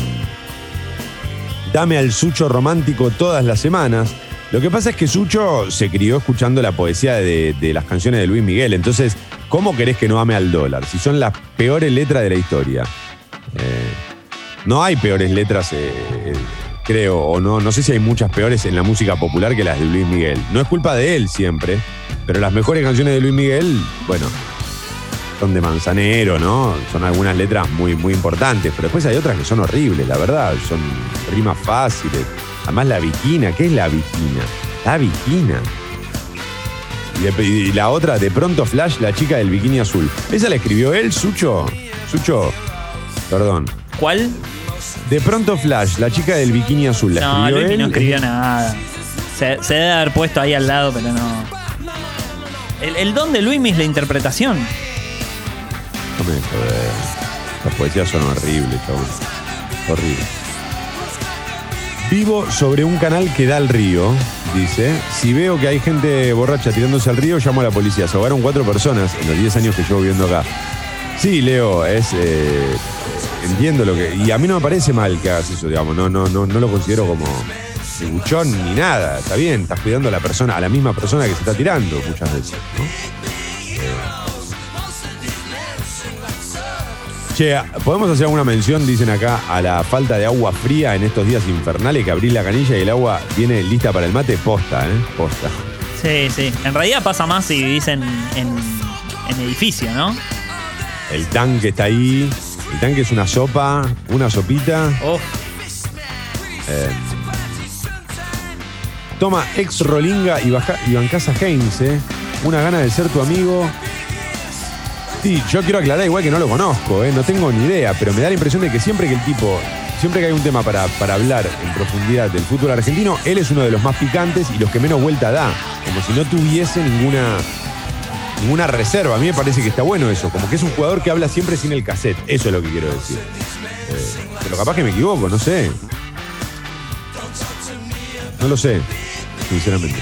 dame al Sucho romántico todas las semanas. Lo que pasa es que Sucho se crió escuchando la poesía de, las canciones de Luis Miguel. Entonces, ¿cómo querés que no ame al dólar? Si son las peores letras de la historia. Eh, no hay peores letras, eh, eh, creo, o no, no sé si hay muchas peores en la música popular que las de Luis Miguel. No es culpa de él siempre, pero las mejores canciones de Luis Miguel, bueno, son de Manzanero, ¿no? Son algunas letras muy, muy importantes, pero después hay otras que son horribles, la verdad, son rimas fáciles. Además la viquina, ¿qué es la viquina? La viquina. Y, la otra, de pronto Flash, la chica del bikini azul. ¿Esa la escribió él, Sucho? Sucho, perdón. ¿Cuál? De pronto Flash, la chica del bikini azul, ¿la No, escribió él? no escribió nada. Se, se debe haber puesto ahí al lado, pero no. El, el don de Luismi es la interpretación. No me joder. Las poesías son horribles, chabón. Horribles. Vivo sobre un canal que da al río, dice. Si veo que hay gente borracha tirándose al río, llamo a la policía. Se cuatro personas en los 10 años que llevo viviendo acá. Sí, Leo, es, eh, entiendo lo que. Y a mí no me parece mal que hagas eso, digamos. No, no, no, no lo considero como ni buchón ni nada. Está bien, estás cuidando a la persona, a la misma persona que se está tirando muchas veces, ¿no? Che, ¿podemos hacer alguna mención, dicen acá, a la falta de agua fría en estos días infernales que abrís la canilla y el agua viene lista para el mate? Posta, ¿eh? Posta. Sí, sí. En realidad pasa más si vivís en, en, en edificio, ¿no? El tanque está ahí. El tanque es una sopa, una sopita. Oh, Eh, toma ex Rolinga y, baja, y bancasa Heinze. Una gana de ser tu amigo. Sí, yo quiero aclarar igual que no lo conozco, ¿eh? no tengo ni idea, pero me da la impresión de que siempre que el tipo, siempre que hay un tema para, para hablar en profundidad del fútbol argentino, él es uno de los más picantes y los que menos vuelta da. Como si no tuviese ninguna, ninguna reserva. A mí me parece que está bueno eso, como que es un jugador que habla siempre sin el cassette. Eso es lo que quiero decir. Eh, pero capaz que me equivoco, no sé. No lo sé, sinceramente.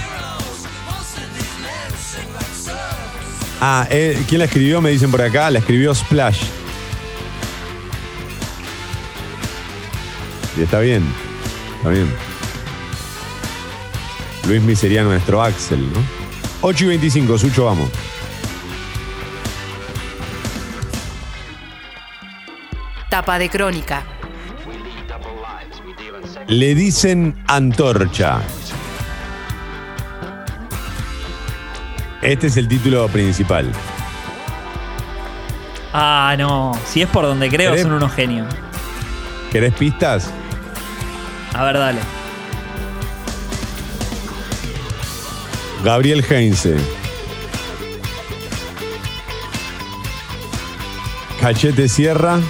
Ah, eh, ¿quién la escribió? Me dicen por acá. La escribió Splash. Y está bien. Está bien. Luis sería nuestro Axel, ¿no? 8 y 25, Sucho, vamos. Tapa de crónica. Le dicen antorcha. Este es el título principal. Ah, no. Si es por donde creo, ¿Querés? son unos genios. ¿Querés pistas? A ver, dale. Gabriel Heinze. Cachete Sierra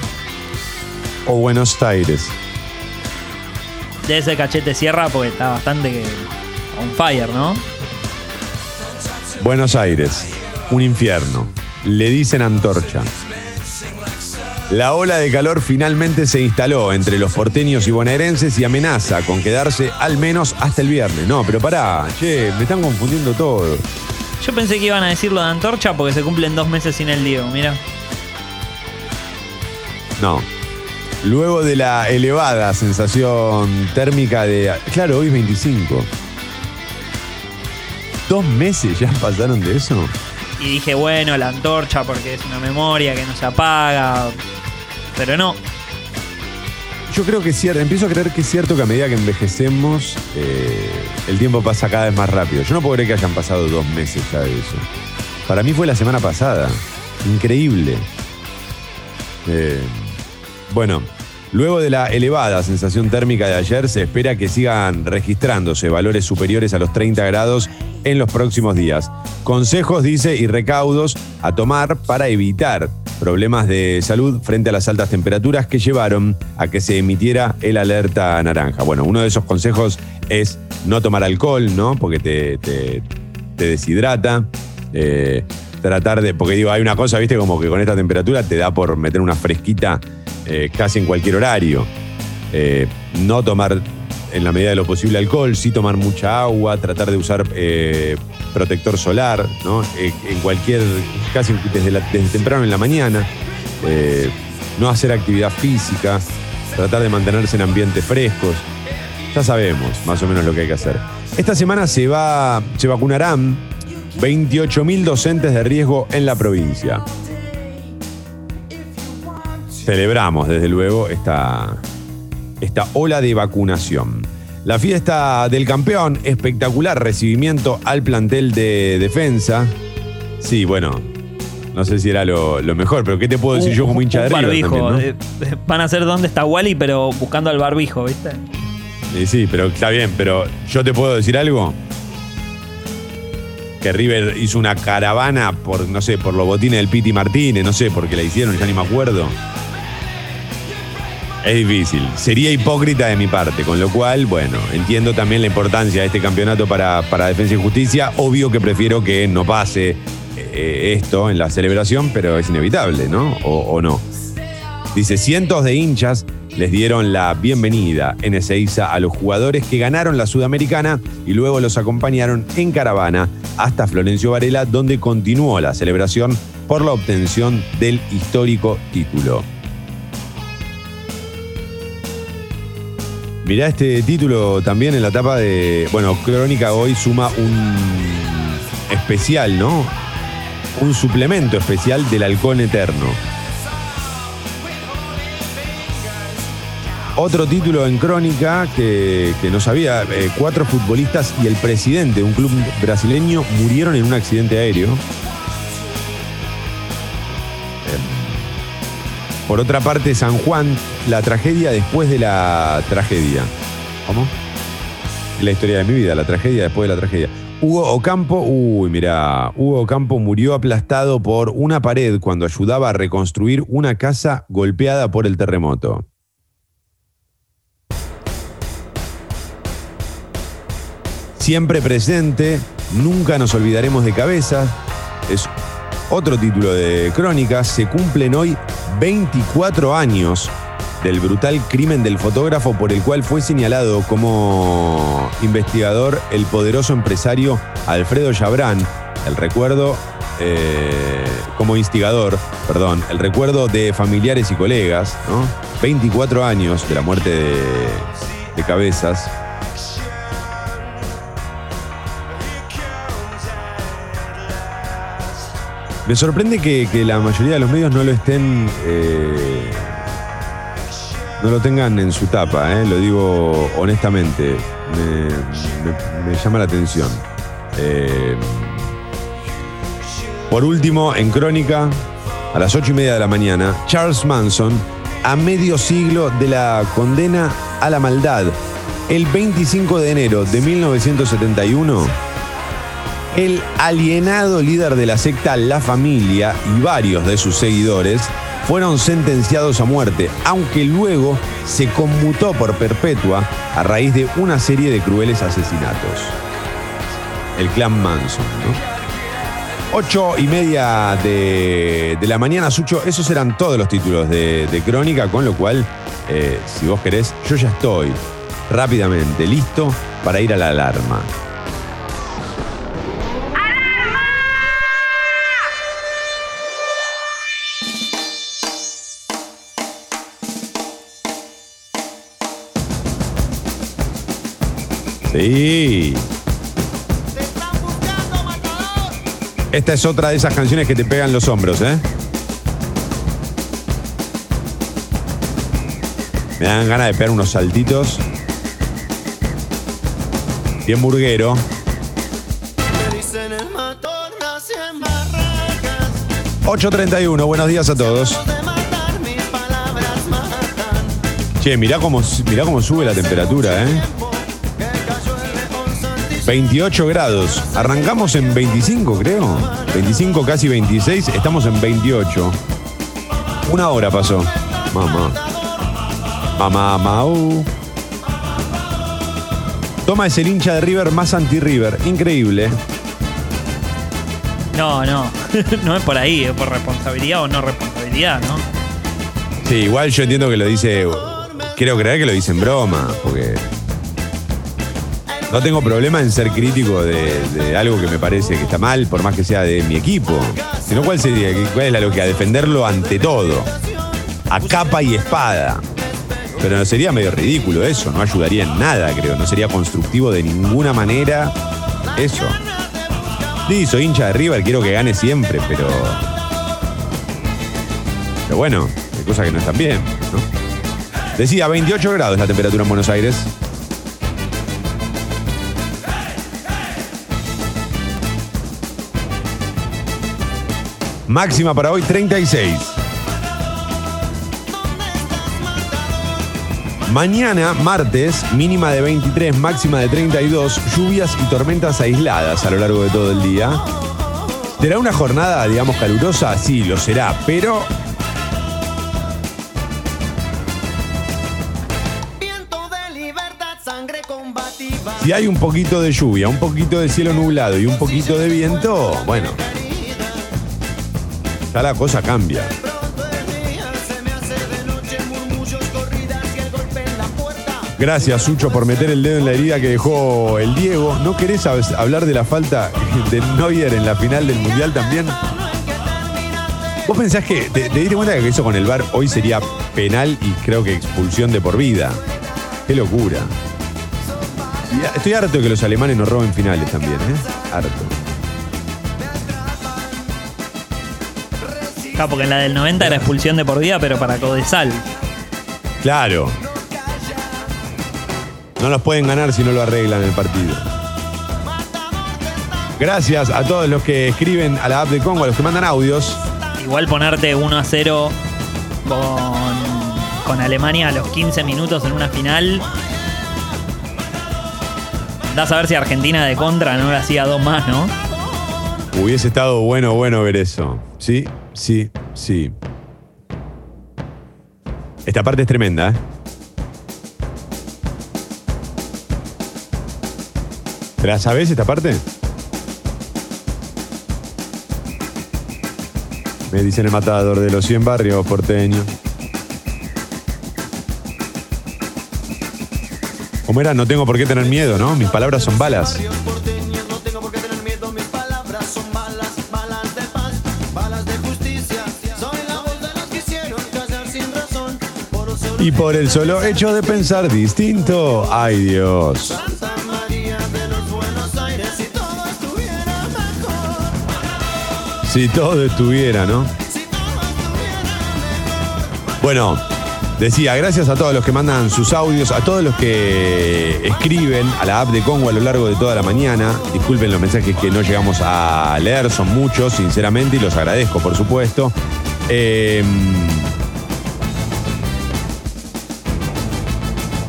o Buenos Aires. De ese cachete cierra porque está bastante on fire, ¿no? Buenos Aires, un infierno. Le dicen antorcha. La ola de calor finalmente se instaló entre los porteños y bonaerenses y amenaza con quedarse al menos hasta el viernes. No, pero pará, che, me están confundiendo todo. Yo pensé que iban a decirlo de antorcha porque se cumplen dos meses sin el Diego, mira. No. Luego de la elevada sensación térmica de. Claro, hoy es 25. ¿Dos meses ya pasaron de eso? Y dije, bueno, la antorcha porque es una memoria que no se apaga. Pero no. Yo creo que es cierto, empiezo a creer que es cierto que a medida que envejecemos, eh, el tiempo pasa cada vez más rápido. Yo no puedo creer que hayan pasado dos meses ya de eso. Para mí fue la semana pasada. Increíble. Eh, bueno, luego de la elevada sensación térmica de ayer, se espera que sigan registrándose valores superiores a los 30 grados en los próximos días. Consejos, dice, y recaudos a tomar para evitar problemas de salud frente a las altas temperaturas que llevaron a que se emitiera el alerta naranja. Bueno, uno de esos consejos es no tomar alcohol, ¿no? Porque te, te- te deshidrata. Eh, tratar de. Porque digo, hay una cosa, viste, como que con esta temperatura te da por meter una fresquita eh, casi en cualquier horario. Eh, no tomar en la medida de lo posible alcohol, sí tomar mucha agua, tratar de usar eh, protector solar, ¿no? Eh, en cualquier, casi desde, temprano en la mañana. Eh, no hacer actividad física, tratar de mantenerse en ambientes frescos. Ya sabemos más o menos lo que hay que hacer. Esta semana se, va, se vacunarán 28.000 docentes de riesgo en la provincia. Celebramos, desde luego, esta, esta ola de vacunación. La fiesta del campeón, espectacular recibimiento al plantel de defensa. Sí, bueno, no sé si era lo, lo mejor, pero ¿qué te puedo decir Un- yo como hincha de River barbijo. también, ¿no? Eh, eh, Van a ser dónde está Wally, pero buscando al barbijo, ¿viste? Sí, sí, pero está bien, pero yo te puedo decir algo. Que River hizo una caravana por, no sé, por los botines del Piti Martínez, no sé por qué la hicieron, ya ni me acuerdo. Es difícil. Sería hipócrita de mi parte, con lo cual, bueno, entiendo también la importancia de este campeonato para, Defensa y Justicia. Obvio que prefiero que no pase eh, esto en la celebración, pero es inevitable, ¿no? O, o no. Dice, cientos de hinchas les dieron la bienvenida en Ezeiza a los jugadores que ganaron la Sudamericana y luego los acompañaron en caravana hasta Florencio Varela, donde continuó la celebración por la obtención del histórico título. Mirá este título también en la etapa de. Bueno, Crónica hoy suma un especial, ¿no? Un suplemento especial del Halcón Eterno. Otro título en Crónica que, que no sabía: eh, cuatro futbolistas y el presidente de un club brasileño murieron en un accidente aéreo. Por otra parte, San Juan, la tragedia después de la tragedia. ¿Cómo? La historia de mi vida, la tragedia después de la tragedia. Hugo Ocampo, uy, mira, Hugo Ocampo murió aplastado por una pared cuando ayudaba a reconstruir una casa golpeada por el terremoto. Siempre presente, nunca nos olvidaremos de cabezas. Es otro título de crónica. Se cumplen hoy 24 años del brutal crimen del fotógrafo por el cual fue señalado como investigador el poderoso empresario Alfredo Chabrán. El recuerdo, eh, como instigador, perdón, el recuerdo de familiares y colegas, ¿no? 24 años de la muerte de, de Cabezas. Me sorprende que, que la mayoría de los medios no lo estén. eh, no lo tengan en su tapa, eh, lo digo honestamente. Me, llama la atención. Eh, por último, en Crónica, a las ocho y media de la mañana, Charles Manson, a medio siglo de la condena a la maldad. El 25 de enero de 1971, el alienado líder de la secta La Familia y varios de sus seguidores fueron sentenciados a muerte, aunque luego se conmutó por perpetua a raíz de una serie de crueles asesinatos. El clan Manson, ¿no? Ocho y media de, la mañana, Sucho, esos eran todos los títulos de, de Crónica, con lo cual, eh, si vos querés, yo ya estoy rápidamente listo para ir a la alarma. Sí. Esta es otra de esas canciones que te pegan los hombros, ¿eh? Me dan ganas de pegar unos saltitos. Bien burguero. Me dicen el matón, nací en barracas. 8.31, buenos días a todos. Che, cómo, mirá cómo sube la temperatura, ¿eh? 28 grados. Arrancamos en 25, creo. 25, casi 26. Estamos en 28. Una hora pasó. Mamá. Mamá, mau. Toma es el hincha de River más anti-River. Increíble. No, no. [laughs] no es por ahí, es por responsabilidad o no responsabilidad, ¿no? Sí, igual yo entiendo que lo dice. Quiero creer que lo dice en broma, porque. No tengo problema en ser crítico de, algo que me parece que está mal, por más que sea de mi equipo. Sino, ¿cuál sería? ¿Cuál es la lógica? Defenderlo ante todo. A capa y espada. Pero no sería medio ridículo eso, no ayudaría en nada, creo. No sería constructivo de ninguna manera eso. Sí, soy hincha de River, quiero que gane siempre, pero. Pero bueno, hay cosas que no están bien, ¿no? Decía, 28 grados la temperatura en Buenos Aires. Máxima para hoy 36. Mañana, martes, mínima de 23, máxima de 32, lluvias y tormentas aisladas a lo largo de todo el día. ¿Será una jornada, digamos, calurosa? Sí, lo será, pero si hay un poquito de lluvia, un poquito de cielo nublado y un poquito de viento, bueno, en la puerta. Gracias, Sucho, por meter el dedo en la herida que dejó el Diego. ¿No querés hab- hablar de la falta [laughs] de Neuer en la final del Mundial también? ¿Vos pensás que te, te diste cuenta que eso con el VAR hoy sería penal y creo que expulsión de por vida? Qué locura. Estoy harto de que los alemanes nos roben finales también, ¿eh? Harto. Claro, porque en la del 90 era expulsión de por vida, pero para Codesal. Claro. No los pueden ganar si no lo arreglan el partido. Gracias a todos los que escriben a la app de Congo, a los que mandan audios. Igual ponerte 1 a 0 con, con Alemania a los 15 minutos en una final. Da a saber si Argentina de contra no le hacía dos más, ¿no? Hubiese estado bueno, bueno ver eso. Sí, sí, sí. Esta parte es tremenda, ¿eh? ¿Te la sabes esta parte? Me dicen el matador de los 100 barrios porteños. ¿Cómo? No tengo por qué tener miedo, ¿no? Mis palabras son balas. Y por el solo hecho de pensar distinto, ay Dios. Si todo estuviera ¿no? Bueno, decía, gracias a todos los que mandan sus audios, a todos los que escriben a la app de Congo a lo largo de toda la mañana. Disculpen los mensajes que no llegamos a leer, son muchos, sinceramente, y los agradezco, por supuesto. Eh,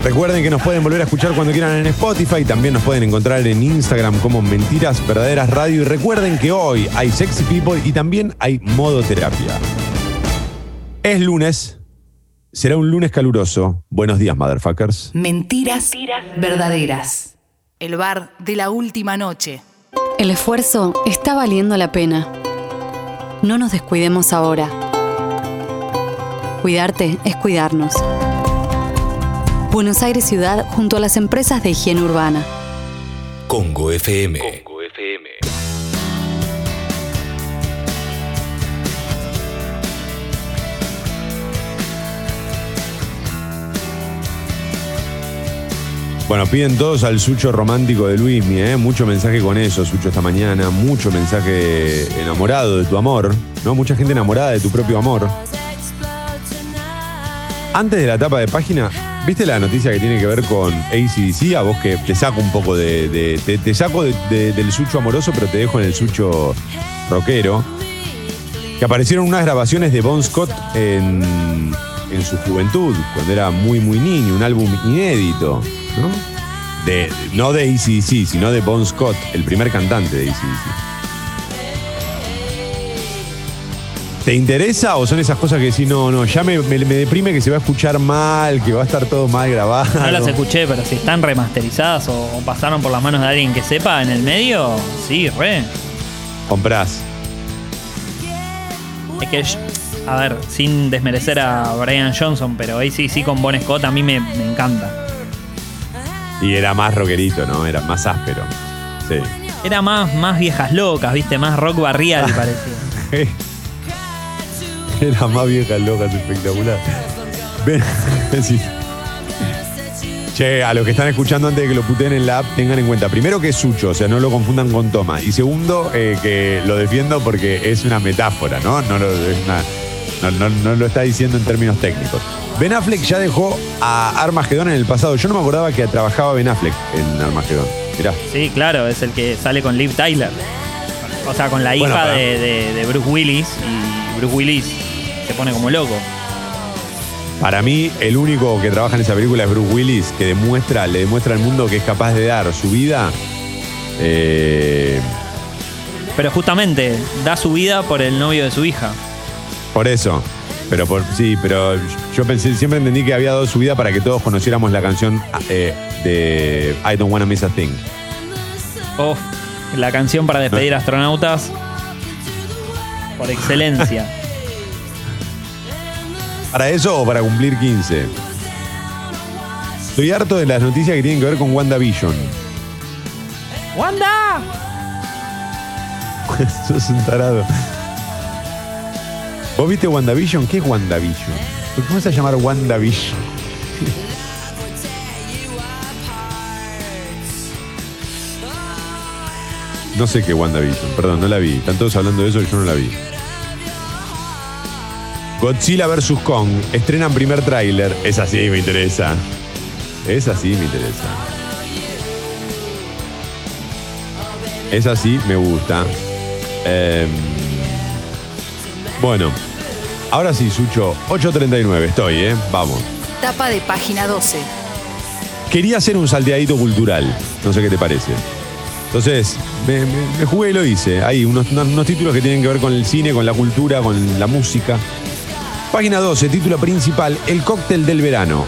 Recuerden que nos pueden volver a escuchar cuando quieran en Spotify. También nos pueden encontrar en Instagram como Mentiras Verdaderas Radio. Y recuerden que hoy hay Sexy People y también hay Modo Terapia. Es lunes. Será un lunes caluroso. Buenos días, motherfuckers. Mentiras verdaderas. El bar de la última noche. El esfuerzo está valiendo la pena. No nos descuidemos ahora. Cuidarte es cuidarnos. Buenos Aires Ciudad junto a las empresas de higiene urbana. Congo FM. Bueno, piden todos al Sucho romántico de Luismi, ¿eh? Mucho mensaje con eso, Sucho, esta mañana. Mucho mensaje enamorado de tu amor, ¿no? Mucha gente enamorada de tu propio amor. Antes de la tapa de página, ¿viste la noticia que tiene que ver con ACDC? A vos que te saco un poco de. de- te, saco de- de- del Sucho amoroso, pero te dejo en el Sucho rockero. Que aparecieron unas grabaciones de Bon Scott en, en su juventud, cuando era muy, muy niño, un álbum inédito, ¿no? De, no de ACDC, sino de Bon Scott, el primer cantante de ACDC. ¿Te interesa o son esas cosas que decís, no, no, ya me, me- me deprime que se va a escuchar mal, que va a estar todo mal grabado? No las escuché, pero si están remasterizadas o, o pasaron por las manos de alguien que sepa en el medio, sí, re. Comprás. Es que, a ver, sin desmerecer a Brian Johnson, pero ahí sí, sí con Bon Scott a mí me, me encanta. Y era más rockerito, ¿no? Era más áspero. Sí. Era más, más viejas locas, viste, más rock barrial [laughs] parecía. [laughs] Era más vieja loca, es espectacular. Ven, [laughs] sí. Che, a los que están escuchando antes de que lo puteen en la app, tengan en cuenta, primero que es Sucho, o sea, no lo confundan con Toma. Y segundo, eh, que lo defiendo porque es una metáfora, ¿no? No lo, es una- no- no- no lo está diciendo en términos técnicos. Ben Affleck ya dejó a Armagedón en el pasado. Yo no me acordaba que trabajaba Ben Affleck en Armagedón. Mirá. Sí, claro, es el que sale con Liv Tyler. O sea, con la hija Bueno, para- de, de- de Bruce Willis y Bruce Willis se pone como loco. Para mí, el único que trabaja en esa película es Bruce Willis, que demuestra, le demuestra al mundo que es capaz de dar su vida. eh, Pero justamente da su vida por el novio de su hija. por eso. Pero por, sí, pero yo pensé, siempre entendí que había dado su vida para que todos conociéramos la canción eh, de I Don't Wanna Miss a Thing. Uf, la canción para despedir astronautas por excelencia. ¿Para eso o para cumplir 15? Estoy harto de las noticias que tienen que ver con WandaVision. ¡Wanda! [laughs] Sos un tarado. ¿Vos viste WandaVision? ¿Qué es WandaVision? ¿Por qué vas a llamar WandaVision? No sé qué WandaVision, perdón, no la vi. Están todos hablando de eso y yo no la vi. Godzilla vs. Kong, estrenan primer tráiler. Esa sí me interesa. Esa sí me interesa. Esa sí me gusta. Em, bueno, ahora sí, Sucho, 8.39, estoy, ¿eh? Vamos. Tapa de página 12. Quería hacer un salteadito cultural, no sé qué te parece. Entonces, me, jugué y lo hice. Hay unos, títulos que tienen que ver con el cine, con la cultura, con la música. Página 12, título principal, El cóctel del verano.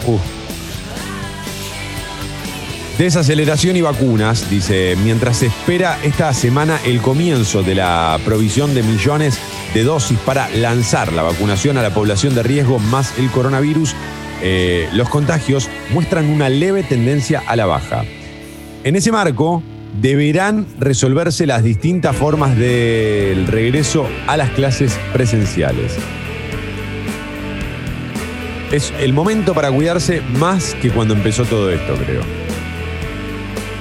Desaceleración y vacunas, dice, mientras se espera esta semana el comienzo de la provisión de millones de dosis para lanzar la vacunación a la población de riesgo más el coronavirus, eh, los contagios muestran una leve tendencia a la baja. En ese marco, deberán resolverse las distintas formas del regreso a las clases presenciales. Es el momento para cuidarse más que cuando empezó todo esto, creo.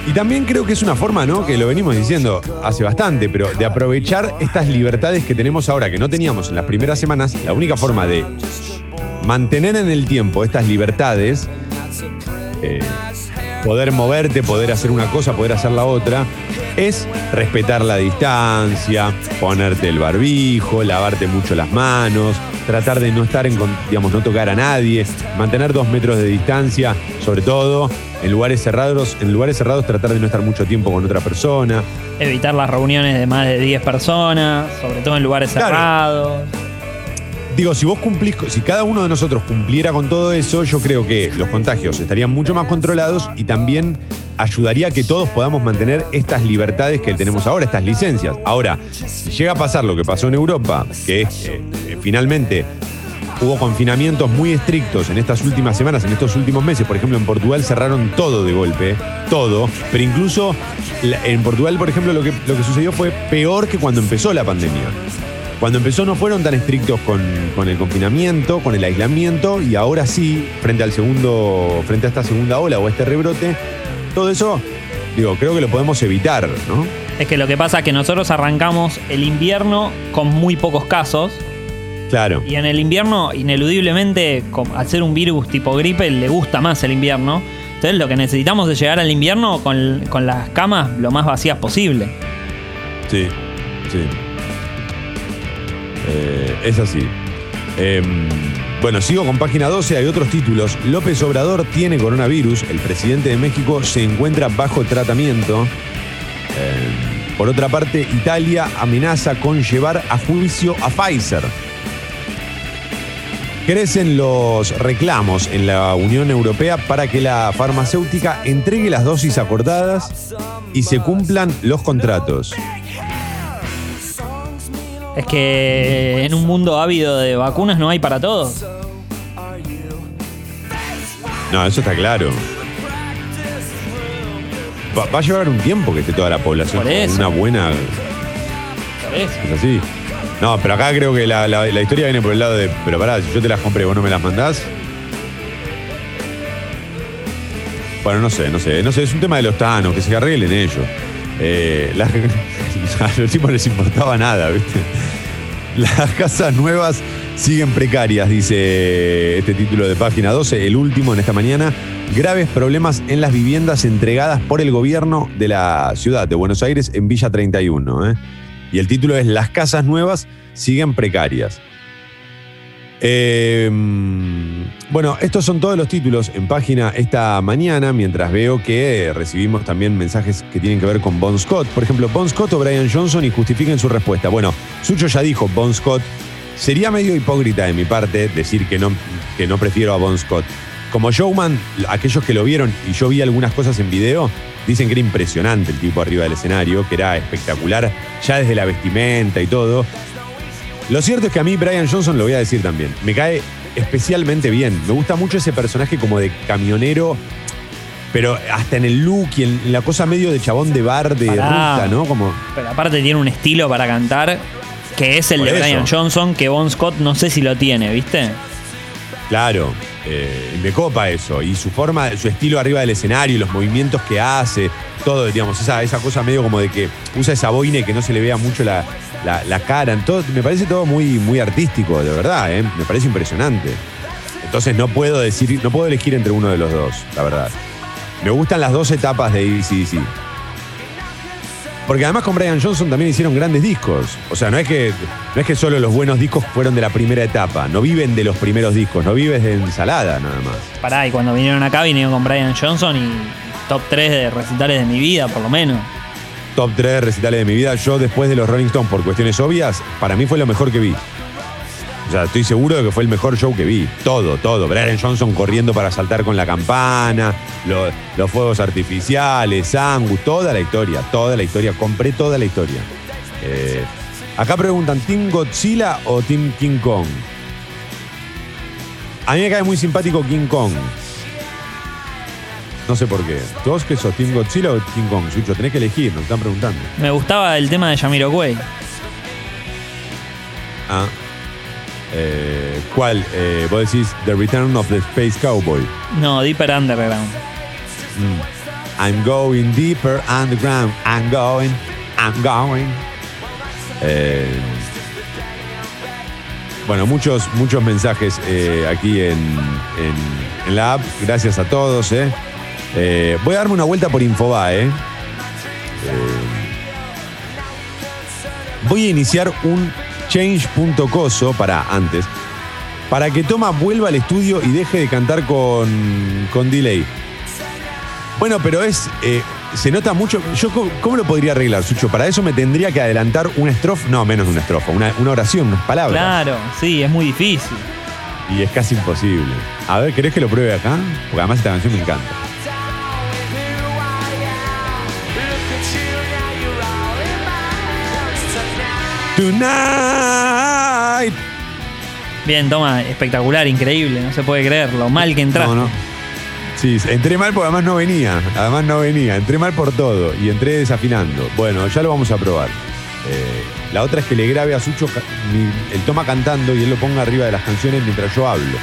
Y también creo que es una forma, ¿no? Que lo venimos diciendo hace bastante, pero de aprovechar estas libertades que tenemos ahora, que no teníamos en las primeras semanas, la única forma de mantener en el tiempo estas libertades, eh, poder moverte, poder hacer una cosa, poder hacer la otra, es respetar la distancia, ponerte el barbijo, lavarte mucho las manos, tratar de no estar en, digamos, no tocar a nadie, mantener dos metros de distancia, sobre todo en lugares cerrados, en lugares cerrados tratar de no estar mucho tiempo con otra persona. Evitar las reuniones de más de 10 personas, sobre todo en lugares Claro. cerrados. Digo, si vos cumplís, si cada uno de nosotros cumpliera con todo eso, yo creo que los contagios estarían mucho más controlados y también ayudaría a que todos podamos mantener estas libertades que tenemos ahora, estas licencias. Ahora, si llega a pasar lo que pasó en Europa, que es que eh, finalmente hubo confinamientos muy estrictos en estas últimas semanas, en estos últimos meses, por ejemplo en Portugal cerraron todo de golpe, todo, pero incluso en Portugal, por ejemplo, lo que, lo que sucedió fue peor que cuando empezó la pandemia. Cuando empezó no fueron tan estrictos con, con el confinamiento, con el aislamiento, y ahora sí, frente al segundo, frente a esta segunda ola o a este rebrote, todo eso, digo, creo que lo podemos evitar, ¿no? Es que lo que pasa es que nosotros arrancamos el invierno con muy pocos casos. Claro. Y en el invierno, ineludiblemente, al ser un virus tipo gripe, le gusta más el invierno. Entonces lo que necesitamos es llegar al invierno con, con las camas lo más vacías posible. Sí, sí. Eh, es así. Em, bueno, sigo con página 12, hay otros títulos. López Obrador tiene coronavirus, el presidente de México se encuentra bajo tratamiento. Em, por otra parte, Italia amenaza con llevar a juicio a Pfizer. Crecen los reclamos en la Unión Europea para que la farmacéutica entregue las dosis acordadas y se cumplan los contratos. Es que en un mundo ávido de vacunas no hay para todos. No, eso está claro. Va, va a llevar un tiempo que esté toda la población Por con una buena. Por eso. Es así. No, pero acá creo que la, la- la historia viene por el lado de. Pero pará, si yo te las compré y vos no me las mandás. Bueno, no sé, no sé. No sé, es un tema de los tanos, que se arreglen ellos. Eh, las- [laughs] a los tipos les importaba nada, ¿viste? [laughs] Las casas nuevas siguen precarias, dice este título de página 12, el último en esta mañana. Graves problemas en las viviendas entregadas por el gobierno de la ciudad de Buenos Aires en Villa 31. ¿eh? Y el título es Las casas nuevas siguen precarias. Eh, bueno, estos son todos los títulos en página esta mañana, mientras veo que recibimos también mensajes que tienen que ver con Bon Scott. Por ejemplo, Bon Scott o Brian Johnson y justifiquen su respuesta. Bueno, Sucho ya dijo Bon Scott. Sería medio hipócrita de mi parte decir que no, que no prefiero a Bon Scott. Como showman, aquellos que lo vieron y yo vi algunas cosas en video, dicen que era impresionante el tipo arriba del escenario, que era espectacular, ya desde la vestimenta y todo. Lo cierto es que a mí Brian Johnson, lo voy a decir también, me cae especialmente bien. Me gusta mucho ese personaje como de camionero, pero hasta en el look y en la cosa medio de chabón de bar, de Pará. ruta, ¿no? Como, Pero aparte tiene un estilo para cantar que es el Por de eso. Brian Johnson, que Bon Scott no sé si lo tiene, ¿viste? claro. Eh, me copa eso. Y su forma, su estilo arriba del escenario, los movimientos que hace, todo, digamos, esa, esa cosa medio como de que usa esa boina y que no se le vea mucho la, la- cara. todo, me parece todo muy, muy artístico, de verdad, ¿eh? Me parece impresionante. Entonces no puedo decir, no puedo elegir entre uno de los dos, la verdad. Me gustan las dos etapas de ACDC. Porque además con Brian Johnson también hicieron grandes discos. O sea, no es que, no es que solo los buenos discos fueron de la primera etapa. No viven de los primeros discos, no vives de ensalada nada más. Pará, y cuando vinieron acá vinieron con Brian Johnson y top 3 de recitales de mi vida, por lo menos. Top 3 recitales de mi vida. Yo después de los Rolling Stones, por cuestiones obvias, para mí fue lo mejor que vi. O sea, estoy seguro de que fue el mejor show que vi. Todo, todo. Brian Johnson corriendo para saltar con la campana, lo- los fuegos artificiales, Angus, toda la historia, toda la historia. Compré toda la historia. Eh, acá preguntan, ¿Team Godzilla o Team King Kong? A mí me cae muy simpático King Kong. No sé por qué. ¿Todos que sos Team Godzilla o King Kong? Sucho, tenés que elegir, nos están preguntando. Me gustaba el tema de Jamiroquai. Ah. Eh, ¿Cuál? Eh, vos decís The Return of the Space Cowboy. No, Deeper Underground. I'm going deeper underground. I'm going. I'm going. Eh, bueno, muchos, muchos mensajes eh, aquí en, en- en la app. Gracias a todos. voy a darme una vuelta por Infobae. voy a iniciar un change.coso para antes. Para que Toma vuelva al estudio y deje de cantar con, con delay. Bueno, pero es. eh, se nota mucho. Yo, ¿cómo, lo podría arreglar, Sucho? Para eso me tendría que adelantar una estrofa. No, menos de una estrofa. Una, una oración, unas palabras. Claro, sí, es muy difícil. Y es casi imposible. A ver, ¿querés que lo pruebe acá? Porque además esta canción me encanta. Tonight. Bien, toma, espectacular, increíble, no se puede creer lo mal que entraste. No, no. Sí, entré mal porque además no venía. Además no venía. Entré mal por todo y entré desafinando. Bueno, ya lo vamos a probar. Eh, la otra es que le grabe a Sucho el toma cantando y él lo ponga arriba de las canciones mientras yo hablo.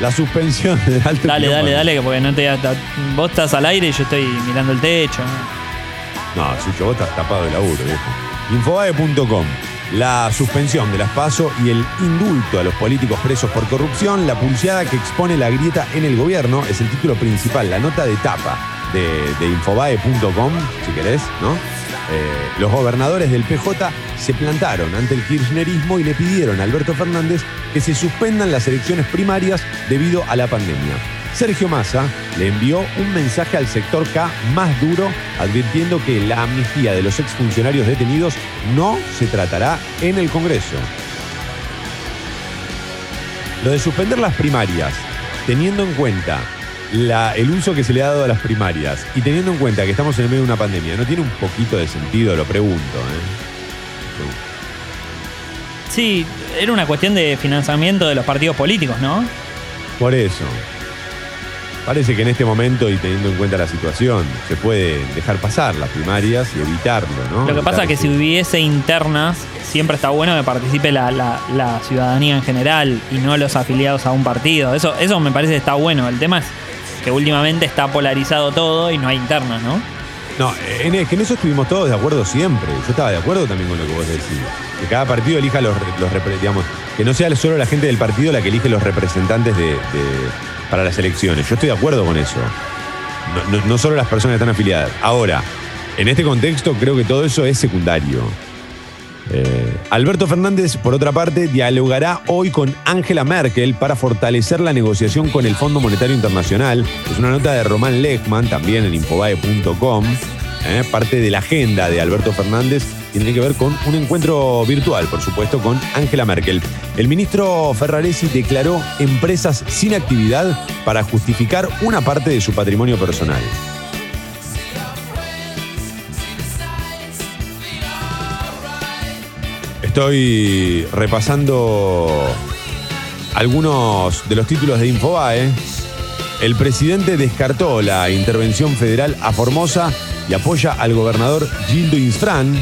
La suspensión [laughs] del alto Dale, dale, dale, que porque no te vos estás al aire y yo estoy mirando el techo. ¿no? No, Sucho, vos estás tapado de laburo, viejo. Infobae.com. La suspensión de las PASO y el indulto a los políticos presos por corrupción, la pulseada que expone la grieta en el gobierno, es el título principal, la nota de tapa de, Infobae.com, si querés, ¿no? Eh, los gobernadores del PJ se plantaron ante el kirchnerismo y le pidieron a Alberto Fernández que se suspendan las elecciones primarias debido a la pandemia. Sergio Massa le envió un mensaje al sector K más duro, advirtiendo que la amnistía de los exfuncionarios detenidos no se tratará en el Congreso. Lo de suspender las primarias, teniendo en cuenta la- el uso que se le ha dado a las primarias y teniendo en cuenta que estamos en el medio de una pandemia, ¿no tiene un poquito de sentido? Lo pregunto. ¿eh? Sí, era una cuestión de financiamiento de los partidos políticos, ¿no? Por eso. Parece que en este momento y teniendo en cuenta la situación, se puede dejar pasar las primarias y evitarlo, ¿no? Lo que pasa es que si hubiese internas, siempre está bueno que participe la, la- la ciudadanía en general y no los afiliados a un partido. Eso, eso me parece que está bueno. El tema es que últimamente está polarizado todo y no hay internas, ¿no? No, en, es que en eso estuvimos todos de acuerdo siempre. Yo estaba de acuerdo también con lo que vos decís. Que cada partido elija los, los digamos, que no sea solo la gente del partido la que elige los representantes de, de- para las elecciones. Yo estoy de acuerdo con eso. No, solo las personas están afiliadas. Ahora, en este contexto creo que todo eso es secundario. Eh, Alberto Fernández, por otra parte, dialogará hoy con Angela Merkel para fortalecer la negociación con el Fondo Monetario Internacional. Es una nota de Román Lechman, también en infobae.com. Eh, parte de la agenda de Alberto Fernández tiene que ver con un encuentro virtual, por supuesto, con Angela Merkel. El ministro Ferraresi declaró empresas sin actividad para justificar una parte de su patrimonio personal. Estoy repasando algunos de los títulos de Infobae. El presidente descartó la intervención federal a Formosa y apoya al gobernador Gildo Insfrán.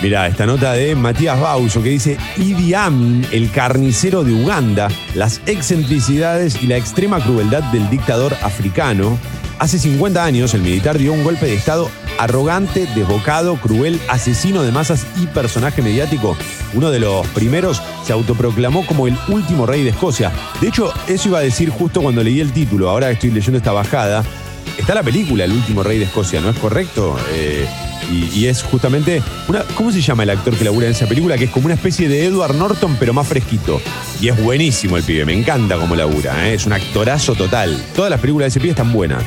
Mirá, esta nota de Matías Bauso que dice Idi Amin, el carnicero de Uganda, las excentricidades y la extrema crueldad del dictador africano. Hace 50 años el militar dio un golpe de estado arrogante, desbocado, cruel, asesino de masas y personaje mediático. Uno de los primeros se autoproclamó como el último rey de Escocia. De hecho, eso iba a decir justo cuando leí el título, ahora que estoy leyendo esta bajada. Está la película El último rey de Escocia, ¿no es correcto? Eh, y, es justamente una. ¿Cómo se llama el actor que labura en esa película? Que es como una especie de Edward Norton, pero más fresquito. Y es buenísimo el pibe, me encanta cómo labura, ¿eh? es un actorazo total. Todas las películas de ese pibe están buenas.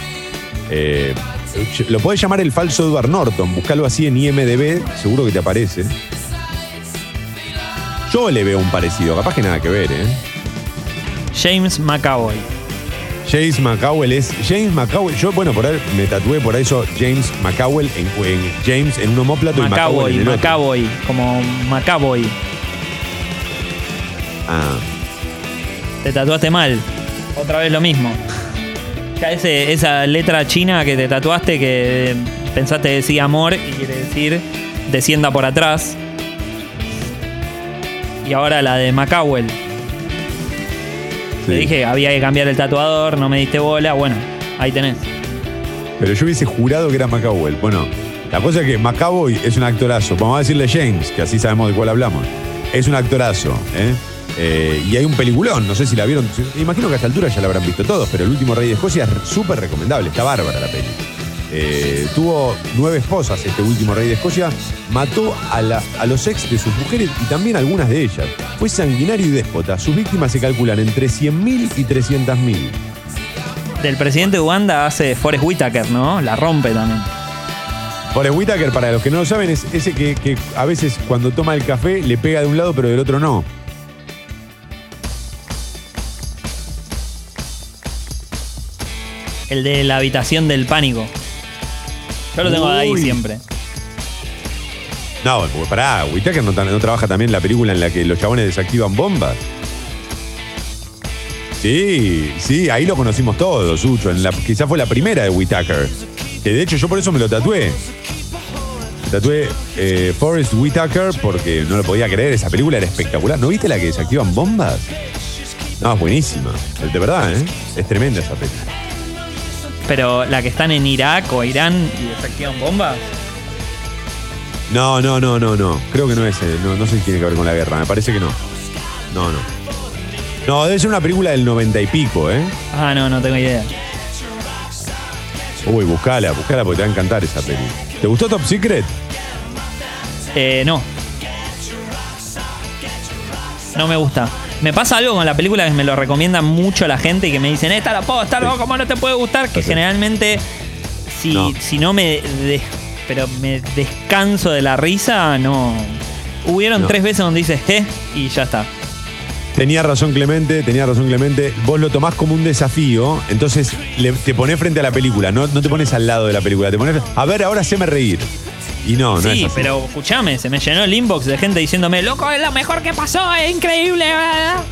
Eh, lo podés llamar el falso Edward Norton, buscalo así en IMDB, seguro que te aparece. Yo le veo un parecido, capaz que nada que ver, ¿eh? James McAvoy. James McCowell es. James McCowell. Yo, bueno, por ahí me tatué por eso James McCowell en, en James en un homóplato y McCowell en el otro. McAvoy, como McAvoy. Ah, Te tatuaste mal. Otra vez lo mismo. Ya ese- esa letra china que te tatuaste que pensaste decía amor y quiere decir descienda por atrás. Y ahora la de McAwell. Te dije había que cambiar el tatuador, no me diste bola. Bueno, ahí tenés. Pero yo hubiese jurado que era McCowell. Bueno, la cosa es que McAvoy es un actorazo. Vamos a decirle James, que así sabemos de cuál hablamos. Es un actorazo, ¿eh? Eh, y hay un peliculón, no sé si la vieron. Me imagino que a esta altura ya la habrán visto todos, pero El último rey de Escocia es súper recomendable, está bárbara la peli. Eh, tuvo nueve esposas este último rey de Escocia, mató a, la- a los ex de sus mujeres y también algunas de ellas. Fue sanguinario y déspota. Sus víctimas se calculan entre 100.000 y 300.000. Del presidente de Uganda hace Forrest Whitaker, ¿no? La rompe también. Forrest Whitaker, para los que no lo saben, es ese que, que a veces cuando toma el café le pega de un lado pero del otro no. El de la habitación del pánico. Yo lo tengo ahí Uy. siempre. No, porque pará, Whitaker no, trabaja también en la película en la que los chabones desactivan bombas. Sí, sí, ahí lo conocimos todos, Sucho. En la, quizás fue la primera de Whitaker. Que de hecho yo por eso me lo tatué. Tatué eh, Forrest Whitaker porque no lo podía creer, esa película era espectacular. ¿No viste la que desactivan bombas? No, es buenísima. De verdad, ¿eh? Es tremenda esa película. Pero la que están en Irak o Irán y desactivan bombas. No, no, no, no, no. Creo que no es. eh, No, no sé si tiene que ver con la guerra. Me parece que no. No, no. No, debe ser una película del noventa y pico, ¿eh? Ah, no, no tengo idea. Uy, buscala, buscala porque te va a encantar esa peli. ¿Te gustó Top Secret? Eh, no. No me gusta. Me pasa algo con la película que me lo recomienda mucho la gente y que me dicen, esta la puedo estar. ¿cómo no te puede gustar? Que generalmente, si No. si no me, des- pero me descanso de la risa, no. Hubieron No. tres veces donde dices, eh, y ya está. Tenía razón Clemente, tenía razón Clemente. Vos lo tomás como un desafío, entonces le- te pones frente a la película, no, no te pones al lado de la película, te pones, a ver, ahora haceme reír. Y no, no es sí, así. pero escúchame, se me llenó el inbox de gente diciéndome, loco, es lo mejor que pasó, es increíble. bla, bla".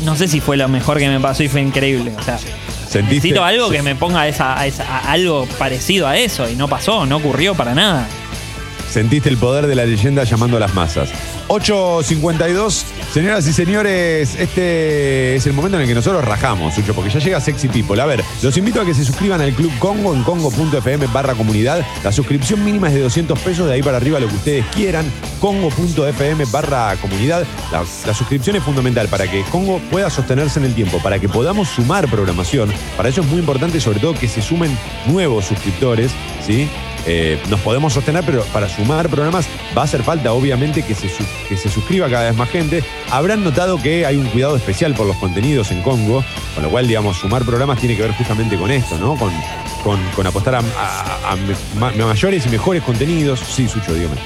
Y no sé si fue lo mejor que me pasó y fue increíble. O sea, ¿Sentiste? necesito algo que me ponga esa, a esa- a algo parecido a eso. Y no pasó, no ocurrió para nada. Sentiste el poder de la leyenda llamando a las masas. 8.52. Señoras y señores, este es el momento en el que nosotros rajamos, Sucho, porque ya llega Sexy People. A ver, los invito a que se suscriban al Club Congo en congo.fm barra comunidad. La suscripción mínima es de 200 pesos, de ahí para arriba lo que ustedes quieran. Congo.fm barra comunidad. La, la suscripción es fundamental para que Congo pueda sostenerse en el tiempo, para que podamos sumar programación. Para eso es muy importante, sobre todo, que se sumen nuevos suscriptores, ¿sí? Eh, nos podemos sostener, pero para sumar programas va a hacer falta, obviamente, que se, que se suscriba cada vez más gente. Habrán notado que hay un cuidado especial por los contenidos en Congo, con lo cual, digamos, sumar programas tiene que ver justamente con esto, ¿no? Con, con- apostar a, mayores y mejores contenidos. Sí, Sucho, dígame.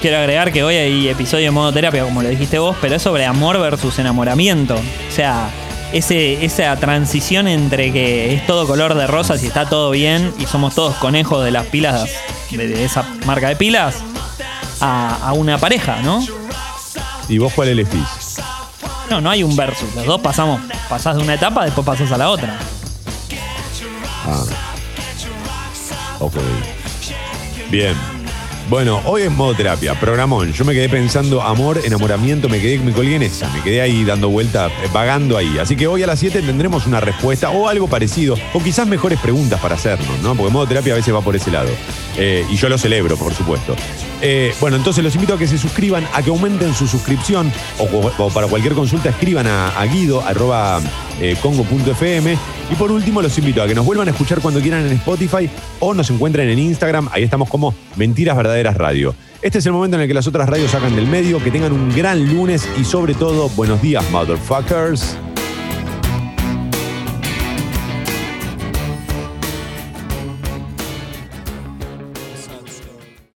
Quiero agregar que hoy hay episodio de modo terapia, como lo dijiste vos, pero es sobre amor versus enamoramiento. O sea, ese, esa transición entre que es todo color de rosas y está todo bien y somos todos conejos de las pilas, de, de esa marca de pilas, a, a una pareja, ¿no? ¿Y vos cuál elegís? No, no hay un versus. Los dos pasamos, pasás de una etapa, después pasás a la otra. Ah. Ok. Bien. Bueno, hoy es modo terapia, programón. Yo me quedé pensando amor, enamoramiento, me quedé, me colgué en esa, me quedé ahí dando vuelta, eh, vagando ahí. Así que hoy a las 7 tendremos una respuesta o algo parecido, o quizás mejores preguntas para hacernos, ¿no? Porque modo terapia a veces va por ese lado. Eh, y yo lo celebro, por supuesto. Eh, bueno, entonces los invito a que se suscriban, a que aumenten su suscripción, o, para cualquier consulta escriban a, a guido, arroba, eh, congo.fm. Y por último, los invito a que nos vuelvan a escuchar cuando quieran en Spotify o nos encuentren en Instagram. Ahí estamos como Mentiras Verdaderas Radio. Este es el momento en el que las otras radios sacan del medio. Que tengan un gran lunes y sobre todo, buenos días, motherfuckers.